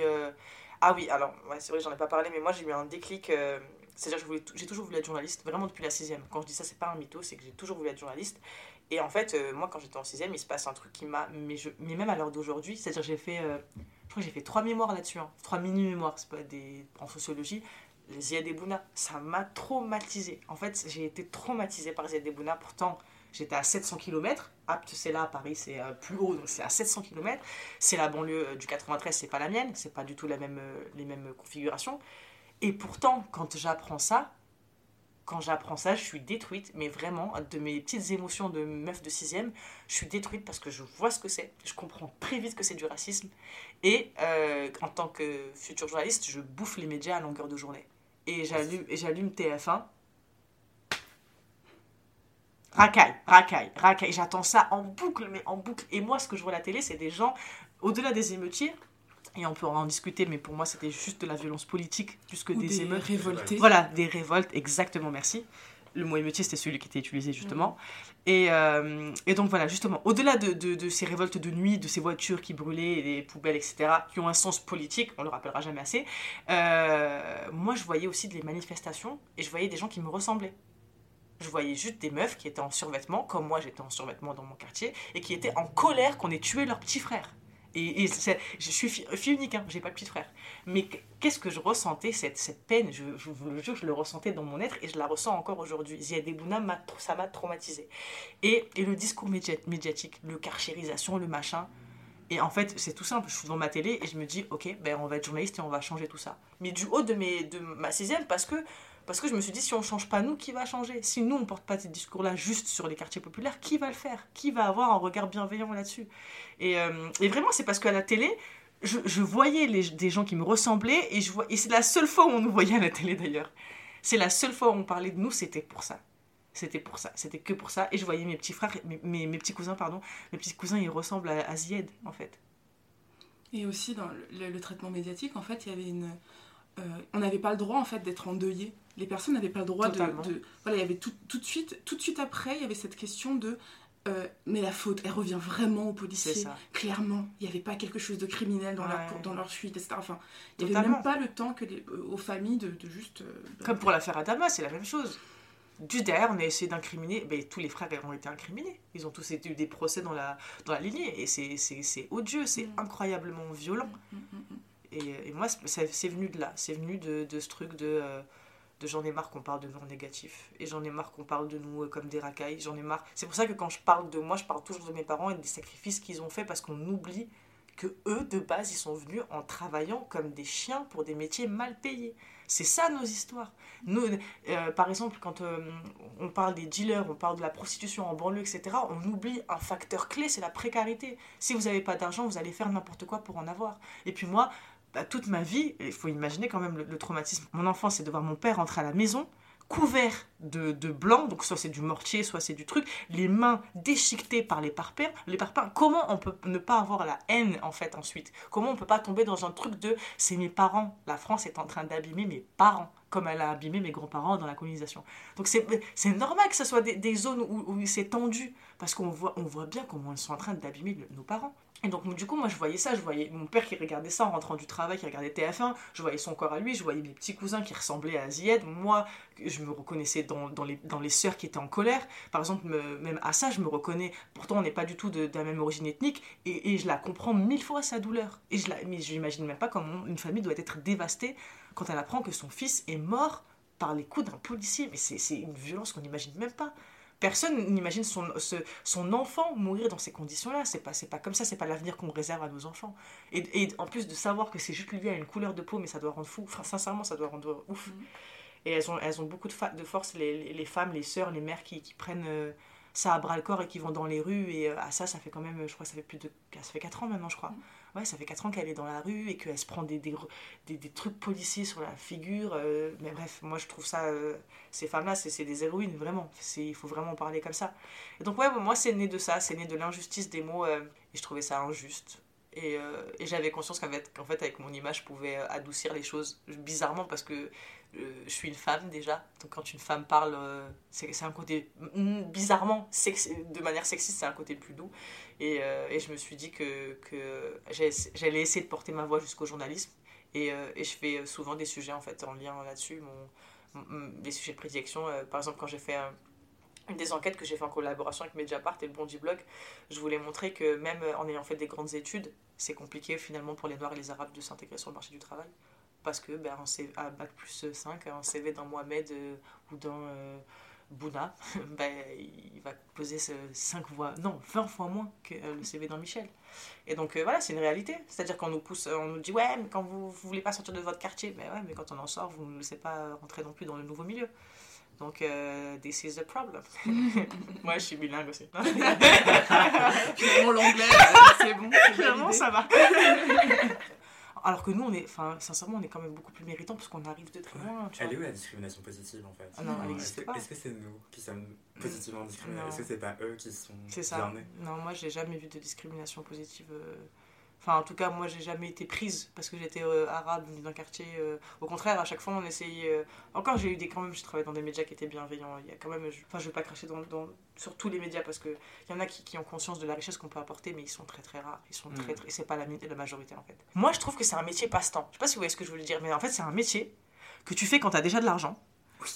S2: ah oui, alors, c'est vrai, j'en ai pas parlé, mais moi j'ai eu un déclic. Euh, c'est-à-dire que j'ai toujours voulu être journaliste, vraiment depuis la sixième. Quand je dis ça, c'est pas un mytho, c'est que j'ai toujours voulu être journaliste. Et en fait, euh, moi, quand j'étais en sixième, il se passe un truc qui m'a. Mais, mais même à l'heure d'aujourd'hui, c'est-à-dire j'ai fait. Euh, je crois que j'ai fait trois mémoires là-dessus, hein. trois mini-mémoires, c'est pas des. en sociologie. Ziad Ebouna, ça m'a traumatisé. En fait, j'ai été traumatisée par Ziad Ebouna. Pourtant, J'étais à 700 km. Apt, c'est là, Paris, c'est euh, plus haut, donc c'est à 700 km. C'est la banlieue euh, du 93, c'est pas la mienne, c'est pas du tout la même, euh, les mêmes configurations. Et pourtant, quand j'apprends ça, quand j'apprends ça, je suis détruite, mais vraiment, de mes petites émotions de meuf de 6 je suis détruite parce que je vois ce que c'est, je comprends très vite que c'est du racisme, et en tant que futur journaliste, je bouffe les médias à longueur de journée. Et j'allume TF1, racaille, racaille, racaille. J'attends ça en boucle, mais en boucle. Et moi, ce que je vois à la télé, c'est des gens, au-delà des émeutiers, et on peut en discuter, mais pour moi, c'était juste de la violence politique, plus que des, émeutes.
S5: révoltés.
S2: Voilà, des révoltes, exactement, merci. Le mot émeutier, c'était celui qui était utilisé, justement. Mm. Et, euh, et, donc, voilà, justement, au-delà de, de, ces révoltes de nuit, de ces voitures qui brûlaient, des poubelles, etc., qui ont un sens politique, on le rappellera jamais assez, euh, moi, je voyais aussi des manifestations, et je voyais des gens qui me ressemblaient. Je voyais juste des meufs qui étaient en survêtement, comme moi j'étais en survêtement dans mon quartier, et qui étaient en colère qu'on ait tué leur petit frère. Et, je suis fille, unique, hein, j'ai pas de petit frère. Mais qu'est-ce que je ressentais, cette, peine, je, vous le jure, je le ressentais dans mon être et je la ressens encore aujourd'hui. Ziad Ebouna, ça m'a traumatisé. Et, le discours médiatique, le carchérisation, le machin. Et en fait, c'est tout simple. Je suis devant ma télé et je me dis, ok, ben on va être journaliste et on va changer tout ça. Mais du haut de, de ma sixième, parce que parce que je me suis dit, si on ne change pas nous, qui va changer? Si nous, on ne porte pas ce discours-là juste sur les quartiers populaires, qui va le faire? Qui va avoir un regard bienveillant là-dessus? Et, euh, et, vraiment, c'est parce qu'à la télé, je, voyais des gens qui me ressemblaient, et, c'est la seule fois où on nous voyait à la télé d'ailleurs. C'est la seule fois où on parlait de nous, c'était pour ça. C'était pour ça, c'était que pour ça. Et je voyais mes petits frères, mes, petits cousins, pardon, mes petits cousins, ils ressemblent à, à Zied, en fait.
S5: Et aussi, dans le, traitement médiatique, en fait, il y avait une... Euh, on n'avait pas le droit, en fait, d'être endeuillé les personnes n'avaient pas le droit de, Voilà, il y avait tout, tout, de suite, tout de suite après, il y avait cette question de. Euh, mais la faute, elle revient vraiment aux policiers. Clairement, il n'y avait pas quelque chose de criminel dans, leur, dans leur fuite, etc. Enfin, il n'y avait même pas le temps que euh, aux familles de, juste. Euh,
S2: Comme pour l'affaire Adama, c'est la même chose. Juste derrière, on a essayé d'incriminer. Ben, tous les frères ont été incriminés. Ils ont tous eu des procès dans la, dans la lignée. Et c'est odieux, c'est mm. incroyablement violent. Mm, mm, et, et, moi, c'est venu de là. C'est venu de, de, ce truc de de j'en ai marre qu'on parle de nous en négatif. Et j'en ai marre qu'on parle de nous euh, comme des racailles. J'en ai marre. C'est pour ça que quand je parle de moi, je parle toujours de mes parents et des sacrifices qu'ils ont fait parce qu'on oublie que eux, de base, ils sont venus en travaillant comme des chiens pour des métiers mal payés. C'est ça nos histoires. Nous, euh, par exemple, quand euh, on parle des dealers, on parle de la prostitution en banlieue, etc., on oublie un facteur clé, c'est la précarité. Si vous n'avez pas d'argent, vous allez faire n'importe quoi pour en avoir. Et puis moi, bah, toute ma vie, il faut imaginer quand même le, traumatisme. Mon enfance, c'est de voir mon père rentrer à la maison couvert de, blanc, donc soit c'est du mortier, soit c'est du truc, les mains déchiquetées par les parpaings. Les parpaings, comment on peut ne pas avoir la haine en fait ensuite? Comment on peut pas tomber dans un truc de c'est mes parents, la France est en train d'abîmer mes parents, comme elle a abîmé mes grands-parents dans la colonisation. Donc c'est normal que ce soit des, zones où, où c'est tendu, parce qu'on voit, on voit bien comment ils sont en train d'abîmer nos parents. Et donc, du coup, moi, je voyais ça, je voyais mon père qui regardait ça en rentrant du travail, qui regardait TF1, je voyais son corps à lui, je voyais mes petits cousins qui ressemblaient à Zied, moi, je me reconnaissais dans, dans, les, dans les sœurs qui étaient en colère. Par exemple, même à ça, je me reconnais, pourtant on n'est pas du tout de, la même origine ethnique, et, je la comprends mille fois, sa douleur. Et je la, mais je n'imagine même pas comment une famille doit être dévastée quand elle apprend que son fils est mort par les coups d'un policier. Mais c'est une violence qu'on n'imagine même pas. Personne n'imagine son, son enfant mourir dans ces conditions-là. C'est pas, pas comme ça, c'est pas l'avenir qu'on réserve à nos enfants. Et, et, en plus de savoir que c'est juste lié à une couleur de peau, mais ça doit rendre fou. Enfin, sincèrement, ça doit rendre ouf. Mm. Et elles ont, elles ont beaucoup de, de force, les, les, femmes, les sœurs, les mères qui, qui prennent euh, ça à bras le corps et qui vont dans les rues. Et euh, à ça, ça fait quand même, je crois, ça fait plus de. Ça fait 4 ans maintenant, je crois. Mm ouais, ça fait 4 ans qu'elle est dans la rue et qu'elle se prend des, des, des, trucs policiers sur la figure. Euh, mais bref, moi je trouve ça, euh, ces femmes-là, c'est des héroïnes, vraiment. Il faut vraiment parler comme ça. Et donc, ouais, moi c'est né de ça, c'est né de l'injustice des mots euh, et je trouvais ça injuste. Et, j'avais conscience qu'en fait, fait, avec mon image, je pouvais adoucir les choses bizarrement parce que je suis une femme déjà. Donc quand une femme parle, c'est un côté bizarrement, de manière sexiste, c'est un côté plus doux. Et, euh, je me suis dit que, j'allais essayer de porter ma voix jusqu'au journalisme. Et, euh, je fais souvent des sujets en fait en lien là-dessus, les sujets de prédilection. Euh, par exemple, quand j'ai fait une des enquêtes que j'ai fait en collaboration avec Mediapart et le Bondi Blog, je voulais montrer que même en ayant fait des grandes études, c'est compliqué finalement pour les Noirs et les Arabes de s'intégrer sur le marché du travail. Parce que ben, à Bac plus 5, un CV d'un Mohamed ou d'un Bouna, [LAUGHS] ben, il va peser 5 fois, non, 20 fois moins que euh, le CV d'un Michel. Et donc euh, voilà, c'est une réalité. C'est-à-dire qu'on nous pousse, on nous dit ouais, mais quand vous ne voulez pas sortir de votre quartier, ben ouais, mais quand on en sort, vous ne laissez pas rentrer non plus dans le nouveau milieu. Donc, euh, this is the problem. [LAUGHS] Moi, je suis bilingue aussi.
S5: Mon l'anglais, [LAUGHS] c'est bon.
S2: Vraiment, ça va. Alors que nous, on est, enfin, sincèrement, on est quand même beaucoup plus méritants parce qu'on arrive de très loin.
S4: elle est où la discrimination positive en fait?
S2: Ah non, elle n'existe pas.
S4: Est-ce que c'est nous qui sommes positivement discriminés? Est-ce que c'est pas eux qui sont
S2: C'est ça. Non, moi, j'ai jamais vu de discrimination positive. Euh, Enfin, en tout cas, moi, j'ai jamais été prise parce que j'étais euh, arabe dans un quartier. Euh, au contraire, à chaque fois, on essayait. Euh, encore, j'ai eu des. Quand même, je travaillais dans des médias qui étaient bienveillants. Il y a quand même. Enfin, je vais pas cracher dans, dans, sur tous les médias parce qu'il y en a qui, qui, ont conscience de la richesse qu'on peut apporter, mais ils sont très très rares. Ils sont très, mm. très. C'est pas la, la majorité en fait. Moi, je trouve que c'est un métier passe-temps. Je sais pas si vous voyez ce que je veux dire, mais en fait, c'est un métier que tu fais quand tu as déjà de l'argent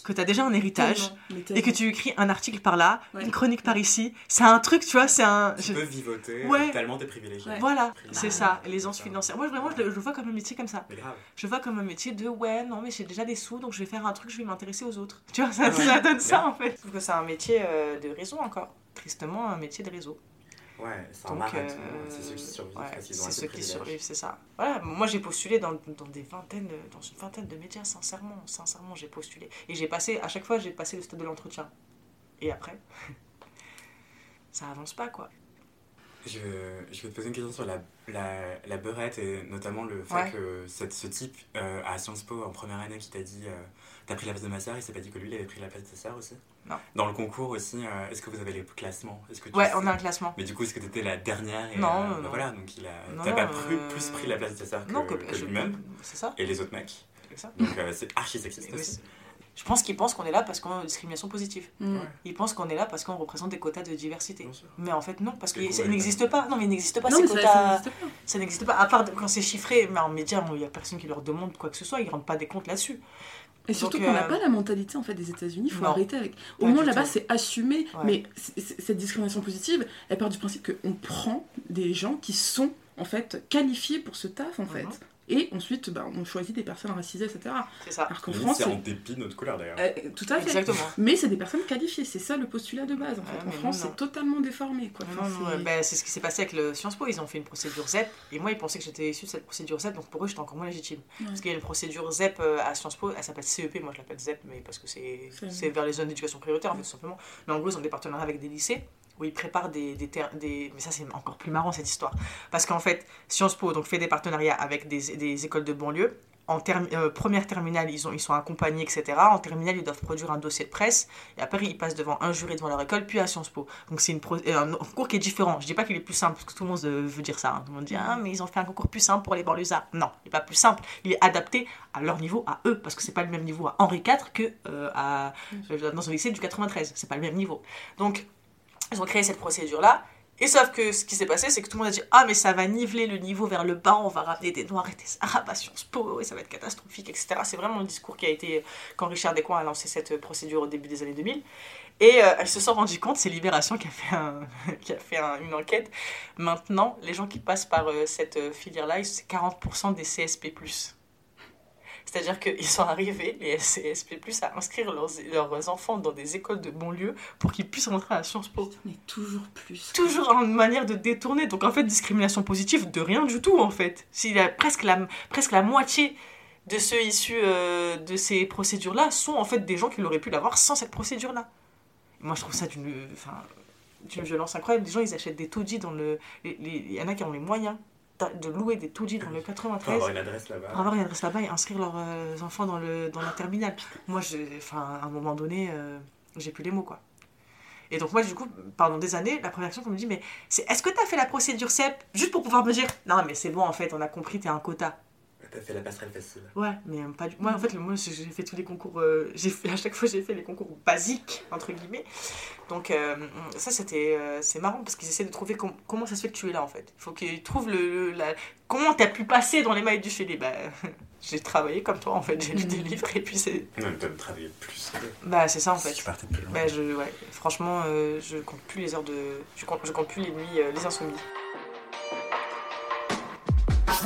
S2: que tu as déjà un héritage
S5: Tellement,
S2: et que tu écris un article par là,
S5: Ouais.
S2: une chronique par ici. C'est un truc, tu vois, c'est un.
S4: Tu
S2: je-
S4: peux vivoter
S2: Ouais.
S4: tellement t'es privilégié.
S5: Ouais.
S2: Voilà, c'est ça, l'aisance financière. Moi, vraiment, je le, je vois comme un métier comme ça.
S4: Mais grave.
S2: Je le vois comme un métier de ouais, non, mais j'ai déjà des sous, donc je vais faire un truc, je vais m'intéresser aux autres. Tu vois, ça,
S4: Ouais.
S2: ça donne ça en fait. Je trouve que c'est un métier euh, de réseau encore. Tristement, un métier de réseau.
S4: Ouais, c'est un marathon.
S2: euh,
S4: C'est ceux qui survivent
S2: ouais, c'est ceux qui survivent, c'est ça. Voilà, moi j'ai postulé dans, dans des vingtaines, dans une vingtaine de médias, sincèrement, sincèrement, j'ai postulé. Et j'ai passé, à chaque fois, j'ai passé le stade de l'entretien. Et après, [LAUGHS] ça avance pas quoi.
S4: Je, je vais te poser une question sur la, la, la beurette et notamment le fait
S2: Ouais.
S4: que cette, ce type euh, à Sciences Po en première année qui t'a dit euh, t'as pris la place de ma sœur, il s'est pas dit que lui il avait pris la place de sa sœur aussi?
S2: Non.
S4: Dans le concours aussi, euh, est-ce que vous avez les classements? Est-ce que tu
S2: Ouais,
S4: sais-
S2: on a un classement.
S4: Mais du coup, est-ce que t'étais la dernière et,
S2: Non,
S4: euh,
S2: non,
S4: bah
S2: non.
S4: voilà, donc il a.
S2: Non,
S4: T'as pas
S2: euh,
S4: plus pris la place de sa sœur que,
S2: Non, que,
S4: que
S2: je-
S4: lui-même
S2: C'est ça.
S4: et les autres mecs.
S2: c'est ça.
S4: Donc euh, c'est archi sexiste aussi.
S2: Je pense qu'ils pensent qu'on est là parce qu'on a une discrimination positive.
S5: Mm.
S4: Ouais.
S2: Ils pensent qu'on est là parce qu'on représente des quotas de diversité. Mais en fait, non, parce
S4: Et
S2: que ça
S4: ouais,
S2: n'existe pas. Non, mais il n'existe pas
S5: Non,
S2: ces quotas.
S5: ça n'existe pas.
S2: Ça n'existe pas. À part quand c'est chiffré, mais en médias, il n'y a personne qui leur demande quoi que ce soit. Ils ne rendent pas des comptes là-dessus.
S5: Et surtout qu'on n'a
S2: euh,
S5: pas la mentalité en fait des États-Unis, il faut
S2: non.
S5: arrêter avec. Au moins là-bas c'est assumé,
S2: Ouais.
S5: mais cette discrimination positive, elle part du principe qu'on prend des gens qui sont en fait qualifiés pour ce taf en fait. Et ensuite bah, on choisit des personnes racisées, etc.
S2: C'est ça.
S5: Alors qu'en France,
S4: c'est en dépit de notre couleur d'ailleurs.
S5: euh, tout à fait.
S2: Exactement.
S5: Mais c'est des personnes qualifiées, c'est ça le postulat de base en fait. France c'est totalement déformé quoi.
S2: Non,
S5: Enfin,
S2: non,
S5: c'est-
S2: c'est ce qui s'est passé avec le Sciences Po. Ils ont fait une procédure ZEP. Et moi, ils pensaient que j'étais issue de cette procédure ZEP. Donc pour eux, j'étais encore moins légitime.
S5: Ouais.
S2: Parce qu'il y a une procédure ZEP euh, à Sciences Po. Elle s'appelle CEP. Moi, je l'appelle ZEP. Mais parce que c'est
S5: C'est-
S2: c'est vers les zones d'éducation prioritaire, en fait, tout simplement. Mais en gros, ils ont des partenariats avec des lycées. Où ils préparent des, des, Mais ça, c'est encore plus marrant cette histoire. Parce qu'en fait, Sciences Po donc, fait des partenariats avec des, des écoles de banlieue. En term- euh, première terminale, ils, ont, ils sont accompagnés, etc. En terminale, ils doivent produire un dossier de presse. Et après, ils passent devant un jury devant leur école, puis à Sciences Po. Donc c'est pro- euh, un concours qui est différent. Je dis pas qu'il est plus simple, parce que tout le monde veut dire ça. hein. Tout le monde dit Ah, mais ils ont fait un concours plus simple pour les banlieusards. Non, il n'est pas plus simple. Il est adapté à leur niveau, à eux, parce que c'est pas le même niveau à Henri IV que euh, à, dans un lycée du 93. C'est pas le même niveau. Donc, ils ont créé cette procédure-là. Et sauf que ce qui s'est passé, c'est que tout le monde a dit Ah, mais ça va niveler le niveau vers le bas, on va ramener des Noirs et des Arabes à Sciences Po, et ça va être catastrophique, etc. C'est vraiment le discours qui a été quand Richard Descoings a lancé cette procédure au début des années 2000. Et euh, elle se sont rendues compte, c'est Libération qui a fait, [LAUGHS] qui a fait un- une enquête. Maintenant, les gens qui passent par euh, cette euh, filière-là, c'est 40% des CSP. C'est-à-dire qu'ils sont arrivés, les CSP, à inscrire leurs, leurs enfants dans des écoles de banlieue pour qu'ils puissent rentrer à Sciences Po
S5: Mais toujours plus.
S2: toujours une manière de détourner. Donc en fait, discrimination positive de rien du tout en fait. S'il y a presque la, presque la moitié de ceux issus euh, de ces procédures-là sont en fait des gens qui l'auraient pu l'avoir sans cette procédure-là. Moi, je trouve ça d'une enfin, d'une violence incroyable. Les gens, ils achètent des taudis dans le... Il y en a qui ont les moyens de louer des taudis dans le
S4: Pour
S2: 93
S4: avoir une adresse là-bas.
S2: pour avoir une adresse là-bas et inscrire leurs euh, enfants dans, le, dans la terminale. Moi, je, enfin, à un moment donné, euh, j'ai plus les mots, quoi. Et donc moi, du coup, pendant des années, la première question qu'on me dit, mais c'est est-ce que tu as fait la procédure CEP juste pour pouvoir me dire, non, mais c'est bon, en fait, on a compris, t'es un quota.
S4: T'as fait la passerelle facile.
S2: Ouais, mais euh, pas du... Moi, en fait, moi, j'ai fait tous les concours... euh, [LAUGHS] j'ai fait, à chaque fois, j'ai fait les concours basiques, entre guillemets. Donc, euh, ça, c'était... euh, c'est marrant, parce qu'ils essaient de trouver com- comment ça se fait que tu es là, en fait. Il faut qu'ils trouvent le... le- la... Comment t'as pu passer dans les mailles du filet Bah, [LAUGHS] j'ai travaillé comme toi, en fait. J'ai lu des [LAUGHS] livres, et puis c'est...
S4: Non, mais t'as travaillé plus.
S2: Bah, c'est ça, en fait.
S4: Tu partais plus loin.
S2: Bah, je... Ouais, franchement, euh, je compte plus les heures de... Je compte, je compte plus les nuits, euh, les insomnies.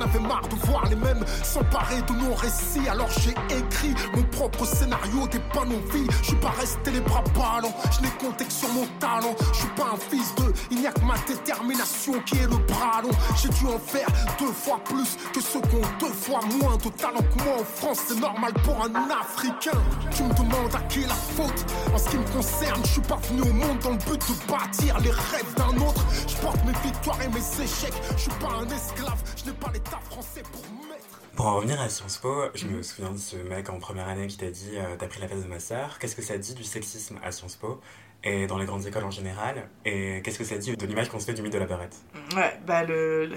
S7: J'en avais marre de voir les mêmes s'emparer de nos récits. Alors j'ai écrit mon propre scénario des pas non vie. Je suis pas resté les bras ballants, je n'ai compté que sur mon talent. Je suis pas un fils de, il n'y a que ma détermination qui est le bras long. J'ai dû en faire deux fois plus que ceux qui ont deux fois moins de talent que moi en France. C'est normal pour un Africain. Tu me demandes à qui la faute. En ce qui me concerne, je suis pas venu au monde dans le but de bâtir les rêves d'un autre. Je porte mes victoires et mes échecs. Je suis pas un esclave, je n'ai pas français pour
S4: en revenir à Sciences Po, je me souviens de ce mec en première année qui t'a dit euh, T'as pris la place de ma sœur. Qu'est-ce que ça dit du sexisme à Sciences Po et dans les grandes écoles en général? Et qu'est-ce que ça dit de l'image qu'on se fait du mythe de la barrette?
S2: Ouais, bah le, le-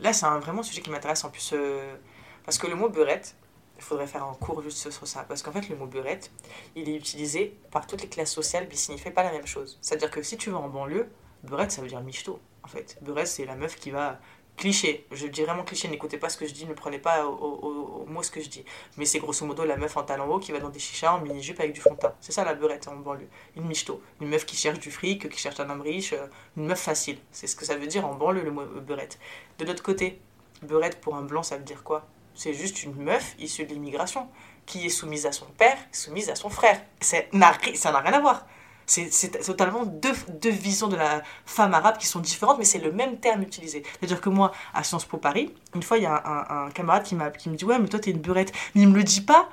S2: là c'est un vraiment sujet qui m'intéresse en plus euh, parce que le mot beurette, il faudrait faire un cours juste sur ça parce qu'en fait le mot beurette, il est utilisé par toutes les classes sociales mais il signifie pas la même chose. C'est-à-dire que si tu vas en banlieue, beurette ça veut dire michto en fait. Beurette c'est la meuf qui va cliché, je dis vraiment cliché, n'écoutez pas ce que je dis, ne prenez pas au, mot ce que je dis. Mais c'est grosso modo la meuf en talon haut qui va dans des chichas en mini-jupe avec du fond de teint. C'est ça la beurette en banlieue. Une michto. Une meuf qui cherche du fric, qui cherche un homme riche, euh, une meuf facile. C'est ce que ça veut dire en banlieue le mot euh, beurette. De l'autre côté, beurette pour un blanc, ça veut dire quoi? C'est juste une meuf issue de l'immigration qui est soumise à son père, soumise à son frère. Ça n'a rien à voir. C'est totalement deux, visions de la femme arabe qui sont différentes, mais c'est le même terme utilisé. C'est-à-dire que moi, à Sciences Po Paris, une fois, il y a un, camarade qui, me dit Ouais, mais toi, t'es une burette. Mais il me le dit pas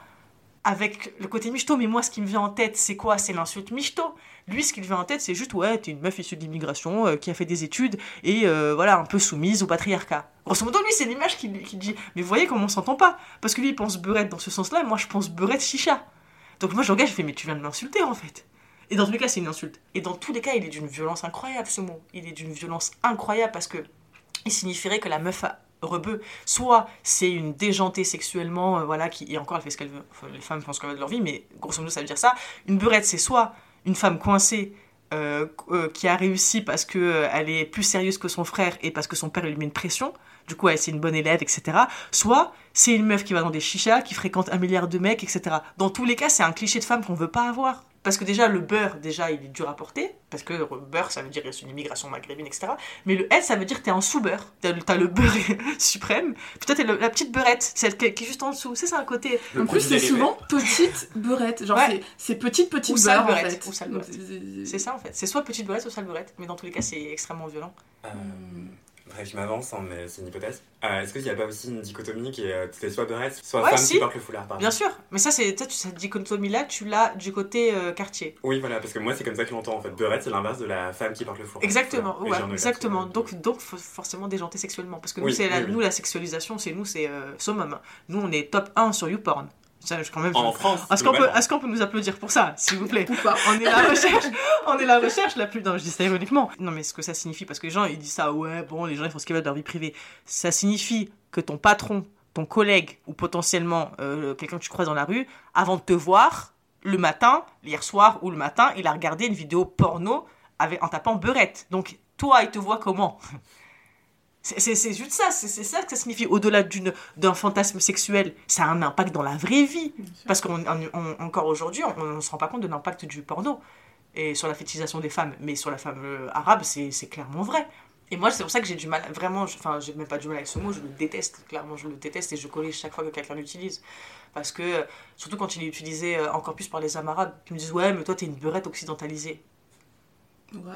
S2: avec le côté michto, mais moi, ce qui me vient en tête, c'est quoi? C'est l'insulte michto. Lui, ce qui vient en tête, c'est juste Ouais, t'es une meuf issue de l'immigration euh, qui a fait des études et euh, voilà, un peu soumise au patriarcat. Grosso modo, lui, c'est l'image qui, qui dit Mais voyez comment on s'entend pas Parce que lui, il pense burette dans ce sens-là, et moi, je pense burette chicha. Donc moi, je regarde, je fais Mais tu viens de m'insulter en fait. Et dans tous les cas, c'est une insulte. Et dans tous les cas, il est d'une violence incroyable, ce mot. Il est d'une violence incroyable parce que il signifierait que la meuf a. Soit c'est une déjantée sexuellement, euh, voilà, qui, et encore, elle fait ce qu'elle veut. les femmes font ce qu'elles veulent de leur vie, mais grosso modo, ça veut dire ça. Une beurette, c'est soit une femme coincée euh, euh, qui a réussi parce qu'elle elle est plus sérieuse que son frère et parce que son père lui met une pression, du coup elle c'est une bonne élève, etc. Soit c'est une meuf qui va dans des chichas, qui fréquente un milliard de mecs, etc. Dans tous les cas, c'est un cliché de femme qu'on veut pas avoir. Parce que déjà, le beurre, déjà, il est dur à porter. Parce que beurre, ça veut dire c'est une immigration maghrébine, etc. Mais le S, ça veut dire que t'es en sous-beurre. T'as le beurre [LAUGHS] suprême. Puis toi, t'es la petite beurrette, celle qui, est juste en dessous. C'est ça, un côté.
S5: en plus, c'est souvent petite beurrette. Genre, c'est petite, petite ou beurre, beurrette,
S2: en fait. C'est ça, en fait. C'est soit petite beurrette, soit sale beurrette. Mais dans tous les cas, c'est extrêmement violent.
S4: Euh... Bref, je m'avance, hein, mais c'est une hypothèse. Euh, est-ce qu'il n'y a pas aussi une dichotomie qui est euh, soit beurette, soit femme qui porte le foulard par
S2: Bien sûr, mais ça, c'est cette dichotomie-là, tu l'as du côté euh, quartier.
S4: Oui, voilà, parce que moi, c'est comme ça que l'entends en fait. Beurette, c'est l'inverse de la femme qui porte le foulard.
S2: Exactement, ouais, exactement. Donc, donc, forcément déjanté sexuellement. Parce que nous, c'est la, nous la sexualisation, c'est nous, c'est summum. Nous, on est top 1 sur YouPorn
S4: quand même, en France.
S2: Est-ce qu'on peut, est peut, nous applaudir pour ça, s'il vous plaît? On est la recherche, on est la recherche la plus. Non, je dis ça ironiquement. Non, mais ce que ça signifie, parce que les gens ils disent ça, ouais, bon, les gens ils font ce qu'ils veulent de leur vie privée. Ça signifie que ton patron, ton collègue ou potentiellement euh, quelqu'un que tu croises dans la rue, avant de te voir le matin, hier soir ou le matin, il a regardé une vidéo porno avec, en tapant beurette. Donc toi, il te voit comment? C'est juste ça, c'est ça que ça signifie. Au-delà d'un fantasme sexuel, ça a un impact dans la vraie vie. Parce qu'encore aujourd'hui, on ne se rend pas compte de l'impact du porno et sur la fétichisation des femmes. Mais sur la femme euh, arabe, c'est clairement vrai. Et moi, c'est pour ça que j'ai du mal, vraiment, enfin, j'ai même pas du mal avec ce mot, je le déteste, clairement, je le déteste et je corrige chaque fois que quelqu'un l'utilise. Parce que, surtout quand il est utilisé euh, encore plus par les arabes, qui me disent Ouais, mais toi, t'es une beurette occidentalisée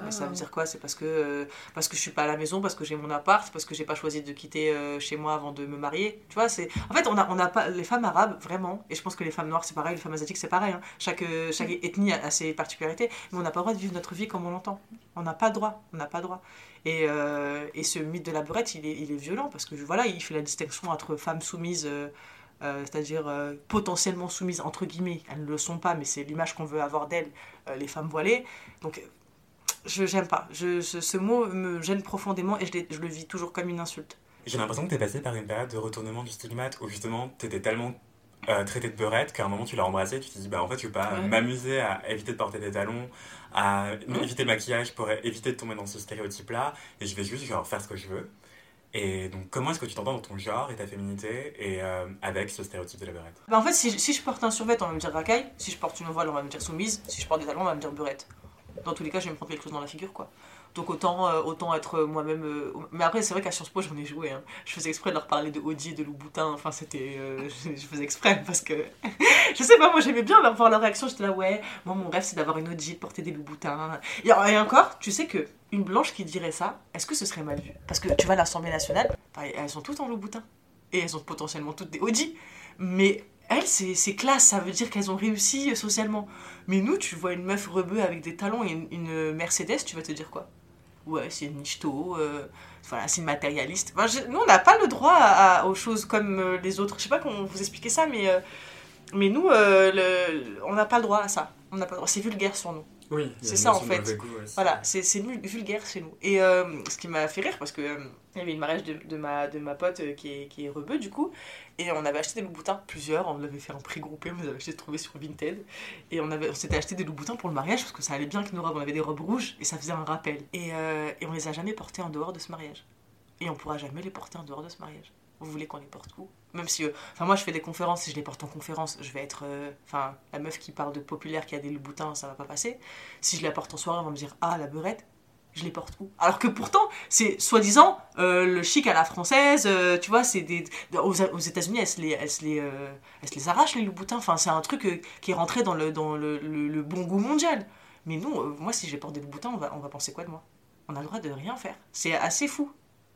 S2: ça veut dire quoi? C'est parce que, euh, parce que je suis pas à la maison, parce que j'ai mon appart, parce que j'ai pas choisi de quitter euh, chez moi avant de me marier? Tu vois, c'est. En fait, on a, on a pas. Les femmes arabes, vraiment, et je pense que les femmes noires, c'est pareil, les femmes asiatiques, c'est pareil. Hein. Chaque, euh, chaque ethnie a, ses particularités, mais on n'a pas le droit de vivre notre vie comme on l'entend. On n'a pas le droit. On n'a pas le droit. Et, et ce mythe de la beurette, il est, il est violent, parce que voilà, il fait la distinction entre femmes soumises. c'est-à-dire potentiellement soumises entre guillemets, elles ne le sont pas, mais c'est l'image qu'on veut avoir d'elles, les femmes voilées. Donc je j'aime pas. Je, ce, mot me gêne profondément et je, je le vis toujours comme une insulte.
S4: J'ai l'impression que tu es passé par une période de retournement du stigmate où justement tu étais tellement euh, traité de beurette qu'à un moment tu l'as embrassé, tu te dis bah en fait je veux pas m'amuser à éviter de porter des talons, à éviter le maquillage pour éviter de tomber dans ce stéréotype là et je vais juste genre, faire ce que je veux. Et donc, comment est-ce que tu t'entends dans ton genre et ta féminité et euh, avec ce stéréotype de la beurette?
S2: Bah En fait, si, si, je porte un survêt, on va me dire racaille. Si je porte une voile, on va me dire soumise. Si je porte des talons, on va me dire beurette dans tous les cas, je vais me prendre quelque chose dans la figure, quoi. Donc autant, euh, autant être moi-même. Euh, mais après, c'est vrai qu'à Sciences Po, j'en ai joué. Hein. Je faisais exprès de leur parler de Audi et de Louboutin. Enfin, c'était. Euh, [LAUGHS] je, faisais exprès parce que. [LAUGHS] je sais pas, moi j'aimais bien leur voir leur réaction. J'étais là, ouais, moi mon rêve c'est d'avoir une Audi, de porter des Louboutins. Et, et, encore, tu sais que une blanche qui dirait ça, est-ce que ce serait mal vu? Parce que tu vas à l'Assemblée nationale, elles sont toutes en Louboutin. Et elles ont potentiellement toutes des Audi. Mais elles, c'est classe, ça veut dire qu'elles ont réussi socialement. Mais nous, tu vois une meuf rebeu avec des talons et une, Mercedes, tu vas te dire quoi? Ouais, c'est une euh, voilà, c'est une matérialiste. nous, on n'a pas le droit aux choses comme euh, les autres. Je sais pas comment vous expliquer ça, mais, euh, mais nous, on n'a pas le droit à ça. On n'a pas. C'est vulgaire sur nous.
S4: Oui,
S2: c'est ça en fait. voilà, c'est vulgaire chez nous. Et ce qui m'a fait rire, parce que il y avait une mariage de, de, ma, de ma pote qui est, qui est rebeu du coup, et on avait acheté des loups-boutins, plusieurs, on l'avait fait en prix groupé, on les avait acheté trouvés sur Vinted. Et on, avait, on s'était acheté des loups-boutins pour le mariage parce que ça allait bien avec nos robes, on avait des robes rouges et ça faisait un rappel. Et, euh, et on les a jamais portés en dehors de ce mariage. et on pourra jamais les porter en dehors de ce mariage. Vous voulez qu'on les porte où? Même si, euh, enfin moi je fais des conférences, si je les porte en conférence, je vais être, euh, enfin la meuf qui parle de populaire, qui a des boutins, ça va pas passer. Si je la porte en soirée, on va me dire ah la beurette, je les porte où? Alors que pourtant, c'est soi-disant euh, le chic à la française, tu vois, c'est des. Aux, États-Unis, elles, se les, elles, se les, les arrachent, les loups-boutins. Enfin, c'est un truc qui est rentré dans le, dans le, le, bon goût mondial. Mais non, moi, si je les porte des loups-boutins, on va, on va penser quoi de moi? On a le droit de rien faire. C'est assez fou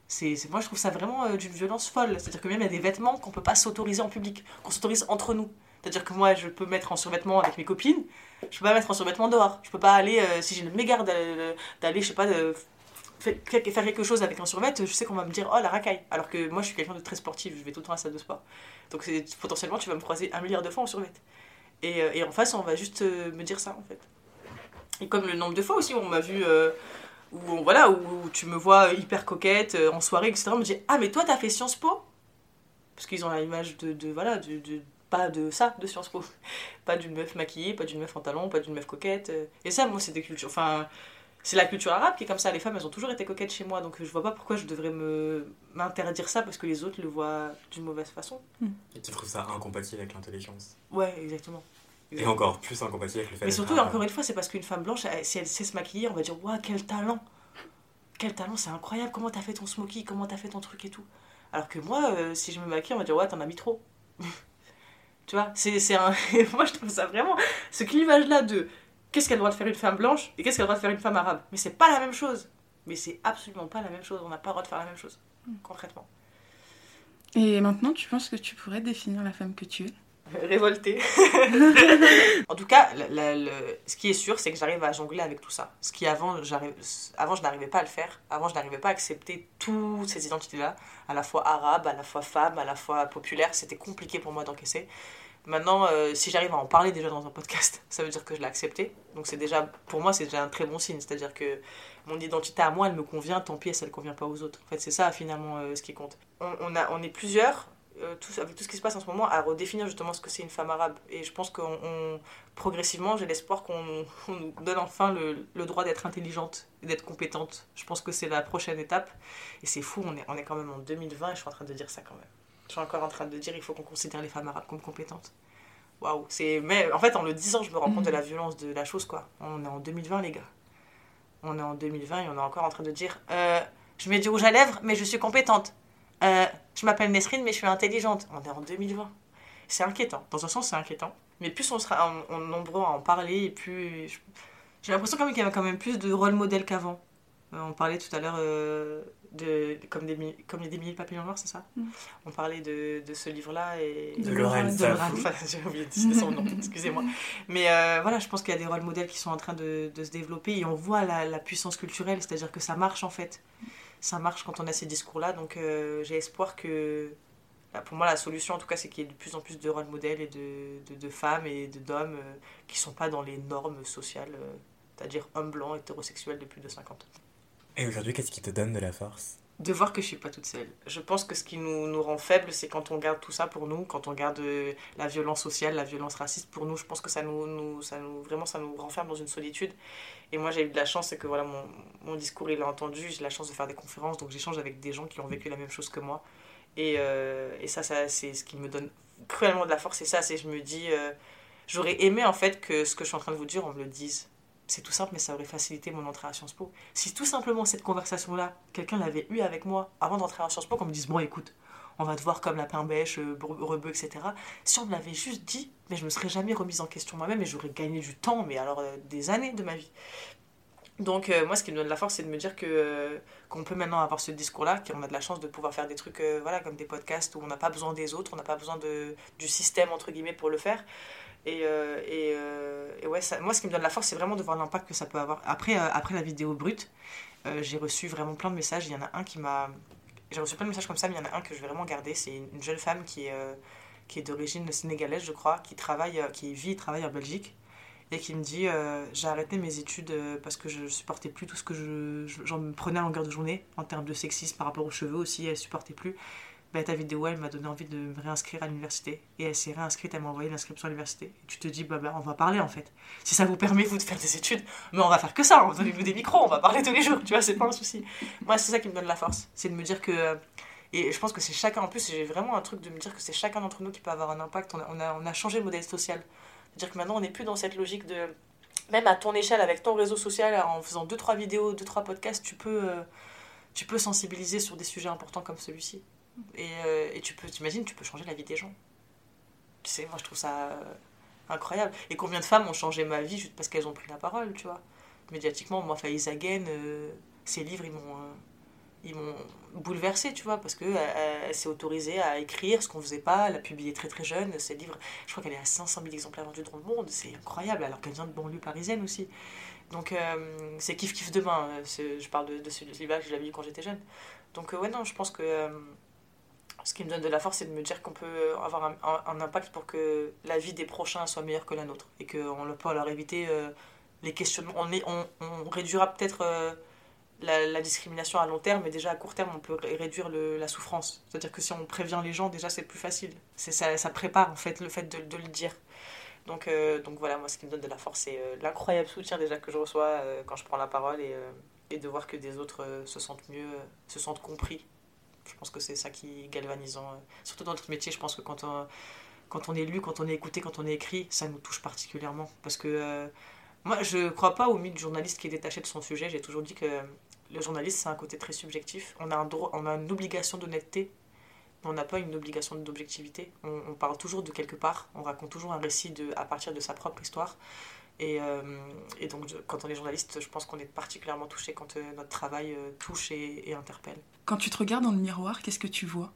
S2: c'est moi je trouve ça vraiment euh, d'une violence folle. C'est à dire que même il y a des vêtements qu'on peut pas s'autoriser en public qu'on s'autorise entre nous. C'est à dire que moi je peux mettre en survêtement avec mes copines je peux pas mettre en survêtement dehors. Je peux pas aller euh, si j'ai le mégarde d'aller je sais pas faire quelque chose avec un survêt je sais qu'on va me dire oh la racaille. Alors que moi je suis quelqu'un de très sportif je vais tout le temps à la salle de sport. Donc potentiellement tu vas me croiser un milliard de fois en survêt. Et, euh, et en face on va juste me dire ça en fait. Et comme le nombre de fois aussi on m'a vu où, voilà, où, tu me vois hyper coquette euh, en soirée, etc. On me dit Ah, mais toi, t'as fait Sciences Po? Parce qu'ils ont l'image de, de, voilà, de, de, pas de ça, de Sciences Po. [LAUGHS] pas d'une meuf maquillée, pas d'une meuf en talons, pas d'une meuf coquette. Euh. Et ça, moi, c'est des cultures. Enfin, c'est la culture arabe qui est comme ça. Les femmes, elles ont toujours été coquettes chez moi, donc je vois pas pourquoi je devrais me m'interdire ça parce que les autres le voient d'une mauvaise façon.
S4: Hmm. Et tu trouves ça incompatible avec l'intelligence?
S2: Ouais, exactement.
S4: Et encore plus incompatible avec le fait
S2: Mais surtout, encore une fois, c'est parce qu'une femme blanche, si elle sait se maquiller, on va dire Waouh, quel talent Quel talent, c'est incroyable, comment t'as fait ton smoky, comment t'as fait ton truc et tout? Alors que moi, euh, si je me maquille, on va dire Ouais, t'en as mis trop. [LAUGHS] tu vois, c'est un. [LAUGHS] moi, je trouve ça vraiment. Ce clivage-là de qu'est-ce qu'elle doit faire une femme blanche et qu'est-ce qu'elle doit faire une femme arabe. Mais c'est pas la même chose. Mais c'est absolument pas la même chose. On n'a pas le droit de faire la même chose, hmm. concrètement.
S5: Et maintenant, tu penses que tu pourrais définir la femme que tu es? [LAUGHS]
S2: révoltée. [LAUGHS] en tout cas, le, ce qui est sûr, c'est que j'arrive à jongler avec tout ça. Ce qui avant, avant je n'arrivais pas à le faire. Avant, je n'arrivais pas à accepter toutes ces identités-là, à la fois arabe, à la fois femme, à la fois populaire. C'était compliqué pour moi d'encaisser. Maintenant, euh, si j'arrive à en parler déjà dans un podcast, [LAUGHS] ça veut dire que je l'ai accepté. Donc c'est déjà, pour moi, c'est déjà un très bon signe. C'est-à-dire que mon identité à moi, elle me convient, tant pis, elle ne convient pas aux autres. En fait, c'est ça finalement euh, ce qui compte. On, on, a, on est plusieurs euh, avec tout ce qui se passe en ce moment, à redéfinir justement ce que c'est une femme arabe. Et je pense qu'on, progressivement, j'ai l'espoir qu'on [LAUGHS] nous donne enfin le, droit d'être intelligente et d'être compétente. Je pense que c'est la prochaine étape. Et c'est fou, on est, on est quand même en 2020 et je suis en train de dire ça quand même. Je suis encore en train de dire il faut qu'on considère les femmes arabes comme compétentes. Waouh, mais en fait en le disant, je me rends compte de la violence de la chose quoi. On est en 2020 les gars. On est en 2020 et on est encore en train de dire euh, je mets du rouge à lèvres mais je suis compétente. Euh, je m'appelle Nesrine, mais je suis intelligente. On est en 2020. C'est inquiétant. Dans un sens, c'est inquiétant. Mais plus on sera en, nombreux à en parler, et plus. J'ai l'impression quand même qu'il y avait quand même plus de rôle modèle qu'avant. Euh, on parlait tout à l'heure euh, de comme des comme les des milliers de papillons noirs, c'est ça? Mm. On parlait de, de ce livre-là et
S4: de, Lorraine. [LAUGHS]
S2: J'ai oublié de citer son nom. [LAUGHS] Excusez-moi. Mais voilà, je pense qu'il y a des rôles modèles qui sont en train de, de se développer et on voit la, la puissance culturelle, c'est-à-dire que ça marche en fait ça marche quand on a ces discours-là. Donc euh, j'ai espoir que, bah, pour moi, la solution, en tout cas, c'est qu'il y ait de plus en plus de rôles modèles et de, de, femmes et d'hommes euh, qui ne sont pas dans les normes sociales, euh, c'est-à-dire hommes blancs, hétérosexuels de plus de 50 ans.
S4: Et aujourd'hui, qu'est-ce qui te donne de la force?
S2: De voir que je suis pas toute seule. Je pense que ce qui nous, nous rend faibles, c'est quand on garde tout ça pour nous, quand on garde la violence sociale, la violence raciste pour nous. Je pense que ça nous, nous, ça nous vraiment ça nous renferme dans une solitude. Et moi, j'ai eu de la chance, c'est que voilà, mon, mon discours, il l'a entendu. J'ai la chance de faire des conférences, donc j'échange avec des gens qui ont vécu la même chose que moi. Et, euh, et ça, ça c'est ce qui me donne cruellement de la force. Et ça, c'est je me dis, euh, j'aurais aimé en fait que ce que je suis en train de vous dire, on me le dise. C'est tout simple, mais ça aurait facilité mon entrée à Sciences Po. Si tout simplement cette conversation-là, quelqu'un l'avait eue avec moi avant d'entrer à Sciences Po, qu'on me dise, bon, écoute, on va te voir comme lapin bêche, euh, rebeu, etc. Si on me l'avait juste dit, mais je me serais jamais remise en question moi-même et j'aurais gagné du temps, mais alors euh, des années de ma vie. Donc euh, moi, ce qui me donne la force, c'est de me dire que qu'on peut maintenant avoir ce discours-là, qu'on a de la chance de pouvoir faire des trucs, voilà, comme des podcasts où on n'a pas besoin des autres, on n'a pas besoin de, du système entre guillemets pour le faire. Et, et, et ouais, moi, ce qui me donne la force, c'est vraiment de voir l'impact que ça peut avoir. Après, après la vidéo brute, j'ai reçu vraiment plein de messages. Il y en a un qui m'a j'ai reçu plein de messages comme ça, mais il y en a un que je vais vraiment garder. C'est une jeune femme qui est, euh, qui est d'origine sénégalaise, je crois, qui, travaille, euh, qui vit et travaille en Belgique, et qui me dit euh, J'ai arrêté mes études parce que je supportais plus tout ce que je, j'en prenais à longueur de journée, en termes de sexisme par rapport aux cheveux aussi, elle supportait plus. Bah, ta vidéo, elle m'a donné envie de me réinscrire à l'université. Et elle s'est réinscrite, elle m'a envoyé l'inscription à l'université. Et tu te dis, bah, bah, on va parler en fait. Si ça vous permet, vous, de faire des études, mais on va faire que ça. On donne nous des micros, on va parler tous les jours. Tu vois, c'est pas un souci. Moi, c'est ça qui me donne la force. C'est de me dire que. Et je pense que c'est chacun, en plus, j'ai vraiment un truc de me dire que c'est chacun d'entre nous qui peut avoir un impact. On a, on a, on a changé le modèle social. C'est-à-dire que maintenant, on n'est plus dans cette logique de. Même à ton échelle, avec ton réseau social, en faisant 2-3 vidéos, 2-3 podcasts, tu peux, euh, tu peux sensibiliser sur des sujets importants comme celui-ci. Et, euh, et, tu peux, t'imagines, tu peux changer la vie des gens. Tu sais, moi je trouve ça euh, incroyable. Et combien de femmes ont changé ma vie juste parce qu'elles ont pris la parole, tu vois. Médiatiquement, moi, Faïza Guen, ses livres, ils m'ont ils bouleversée, tu vois, parce qu'elle elle, s'est autorisée à écrire ce qu'on faisait pas, elle a publié très très jeune ses livres. Je crois qu'elle est à 500 000 exemplaires vendus dans le monde, c'est incroyable, alors qu'elle vient de banlieue parisienne aussi. Donc euh, c'est kiff kiff demain, je parle de, ce livre que je l'avais lu quand j'étais jeune. Donc euh, ouais, non, je pense que euh, ce qui me donne de la force, c'est de me dire qu'on peut avoir un, impact pour que la vie des prochains soit meilleure que la nôtre, et qu'on peut leur éviter les questionnements. On, réduira peut-être la, discrimination à long terme, mais déjà à court terme, on peut réduire la souffrance. C'est-à-dire que si on prévient les gens, déjà c'est plus facile. Ça, prépare en fait le fait de, le dire. Donc, euh, donc voilà, moi ce qui me donne de la force, c'est euh, l'incroyable soutien déjà que je reçois euh, quand je prends la parole et de voir que des autres se sentent mieux, se sentent compris. Je pense que c'est ça qui est galvanisant. Surtout dans notre métier, je pense que quand on, est lu, quand on est écouté, quand on est écrit, ça nous touche particulièrement. Parce que moi, je ne crois pas au mythe journaliste qui est détaché de son sujet. J'ai toujours dit que le journaliste, c'est un côté très subjectif. On a, un droit, on a une obligation d'honnêteté, mais on n'a pas une obligation d'objectivité. On, parle toujours de quelque part, on raconte toujours un récit à partir de sa propre histoire. Et, euh, donc, quand on est journaliste, je pense qu'on est particulièrement touché quand euh, notre travail euh, touche et, interpelle.
S5: Quand tu te regardes dans le miroir, qu'est-ce que tu vois?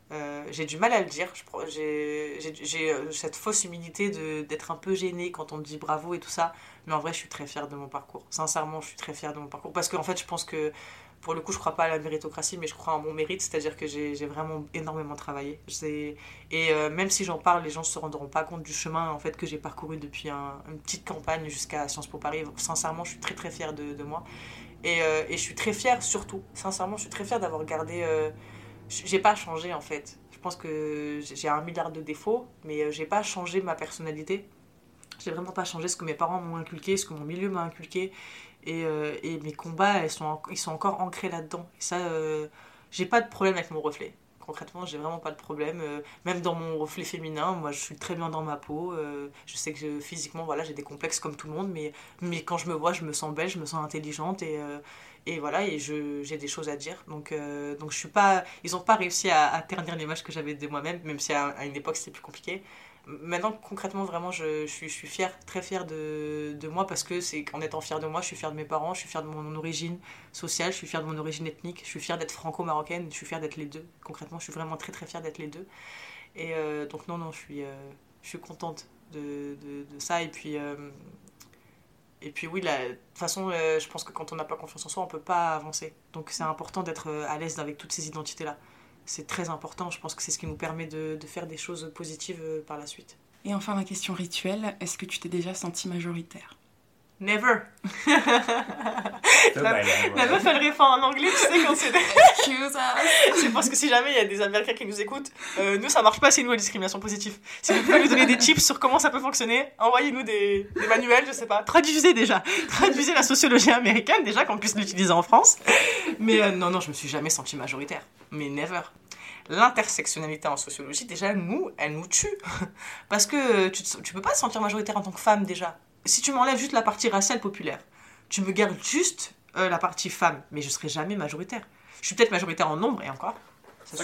S2: J'ai du mal à le dire. J'ai cette fausse humilité d'être un peu gênée quand on me dit bravo et tout ça. Mais en vrai, je suis très fière de mon parcours. Sincèrement, je suis très fière de mon parcours. Parce qu'en en fait, je pense que pour le coup, je crois pas à la méritocratie, mais je crois en mon mérite, c'est-à-dire que j'ai vraiment énormément travaillé. Et euh, même si j'en parle, les gens se rendront pas compte du chemin en fait que j'ai parcouru depuis une petite campagne jusqu'à Sciences Po Paris. Sincèrement, je suis très très fière de moi. Et, euh, et, je suis très fière, surtout, sincèrement, je suis très fière d'avoir gardé. Euh, j'ai pas changé en fait. Je pense que j'ai un milliard de défauts, mais j'ai pas changé ma personnalité. J'ai vraiment pas changé ce que mes parents m'ont inculqué, ce que mon milieu m'a inculqué. Et, euh, mes combats, ils sont, ils sont encore ancrés là-dedans. Et ça, euh, j'ai pas de problème avec mon reflet. Concrètement, j'ai vraiment pas de problème. Euh, même dans mon reflet féminin, moi, je suis très bien dans ma peau. je sais que physiquement, voilà, j'ai des complexes comme tout le monde, mais, quand je me vois, je me sens belle, je me sens intelligente et, et voilà, et j'ai des choses à dire. Donc, donc je suis pas, ils ont pas réussi à, ternir l'image que j'avais de moi-même, même si à une époque c'était plus compliqué maintenant concrètement vraiment je, suis, je fière très fière de, moi parce que c'est en étant fière de moi je suis fière de mes parents je suis fière de mon origine sociale je suis fière de mon origine ethnique je suis fière d'être franco-marocaine je suis fière d'être les deux. Concrètement je suis vraiment très très fière d'être les deux. Et euh, donc non non je suis euh, je suis contente de, de, ça. Et puis euh, et puis oui la, de toute façon je pense que quand on n'a pas confiance en soi on peut pas avancer. Donc c'est important d'être à l'aise avec toutes ces identités là c'est très important. Je pense que c'est ce qui nous permet de, faire des choses positives euh, par la suite.
S5: Et enfin, la question rituelle, est-ce que tu t'es déjà senti majoritaire?
S2: Never la, la, meuf, elle répond en anglais, tu sais, quand c'est... je pense que si jamais il y a des Américains qui nous écoutent, euh, nous, ça marche pas c'est nous, la discrimination positive. Si vous pouvez nous donner des tips sur comment ça peut fonctionner, envoyez-nous des, des manuels, je sais pas. Traduisez déjà. Traduisez la sociologie américaine, déjà, qu'on puisse l'utiliser en France. Mais euh, non, non, je me suis jamais sentie majoritaire. Mais never l'intersectionnalité en sociologie, déjà, nous, elle nous tue. Parce que tu, tu peux pas te sentir majoritaire en tant que femme, déjà si tu m'enlèves juste la partie raciale populaire, tu me gardes juste euh, la partie femme, mais je serai jamais majoritaire. Je suis peut-être majoritaire en nombre, et encore.
S4: Ça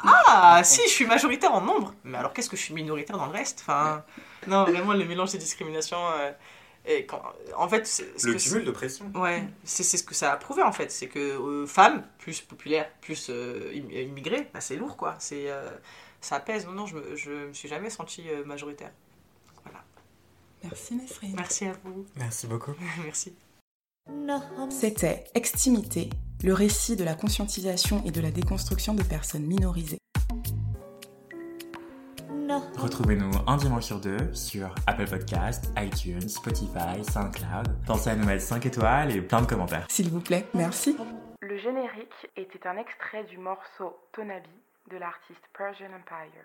S2: ah, si, je suis majoritaire en nombre. Mais alors qu'est-ce que je suis minoritaire dans le reste? Enfin, non, vraiment, le mélange des discriminations. Euh, et quand, en fait,
S4: le cumul de pression.
S2: Ouais, c'est ce que ça a prouvé en fait. C'est que euh, femmes, plus populaires, plus immigrées, bah, c'est lourd quoi. C'est, ça pèse. Non, non, je me, je me suis jamais sentie majoritaire.
S5: Merci Nesrine.
S2: Merci à vous.
S4: Merci beaucoup. [LAUGHS]
S2: Merci.
S5: C'était Extimité, le récit de la conscientisation et de la déconstruction de personnes minorisées.
S3: Retrouvez-nous un dimanche sur deux sur Apple Podcast, iTunes, Spotify, SoundCloud. Pensez à nous mettre 5 étoiles et plein de commentaires.
S5: S'il vous plaît, merci.
S8: Le générique était un extrait du morceau Tonabi
S5: de l'artiste Persian Empire.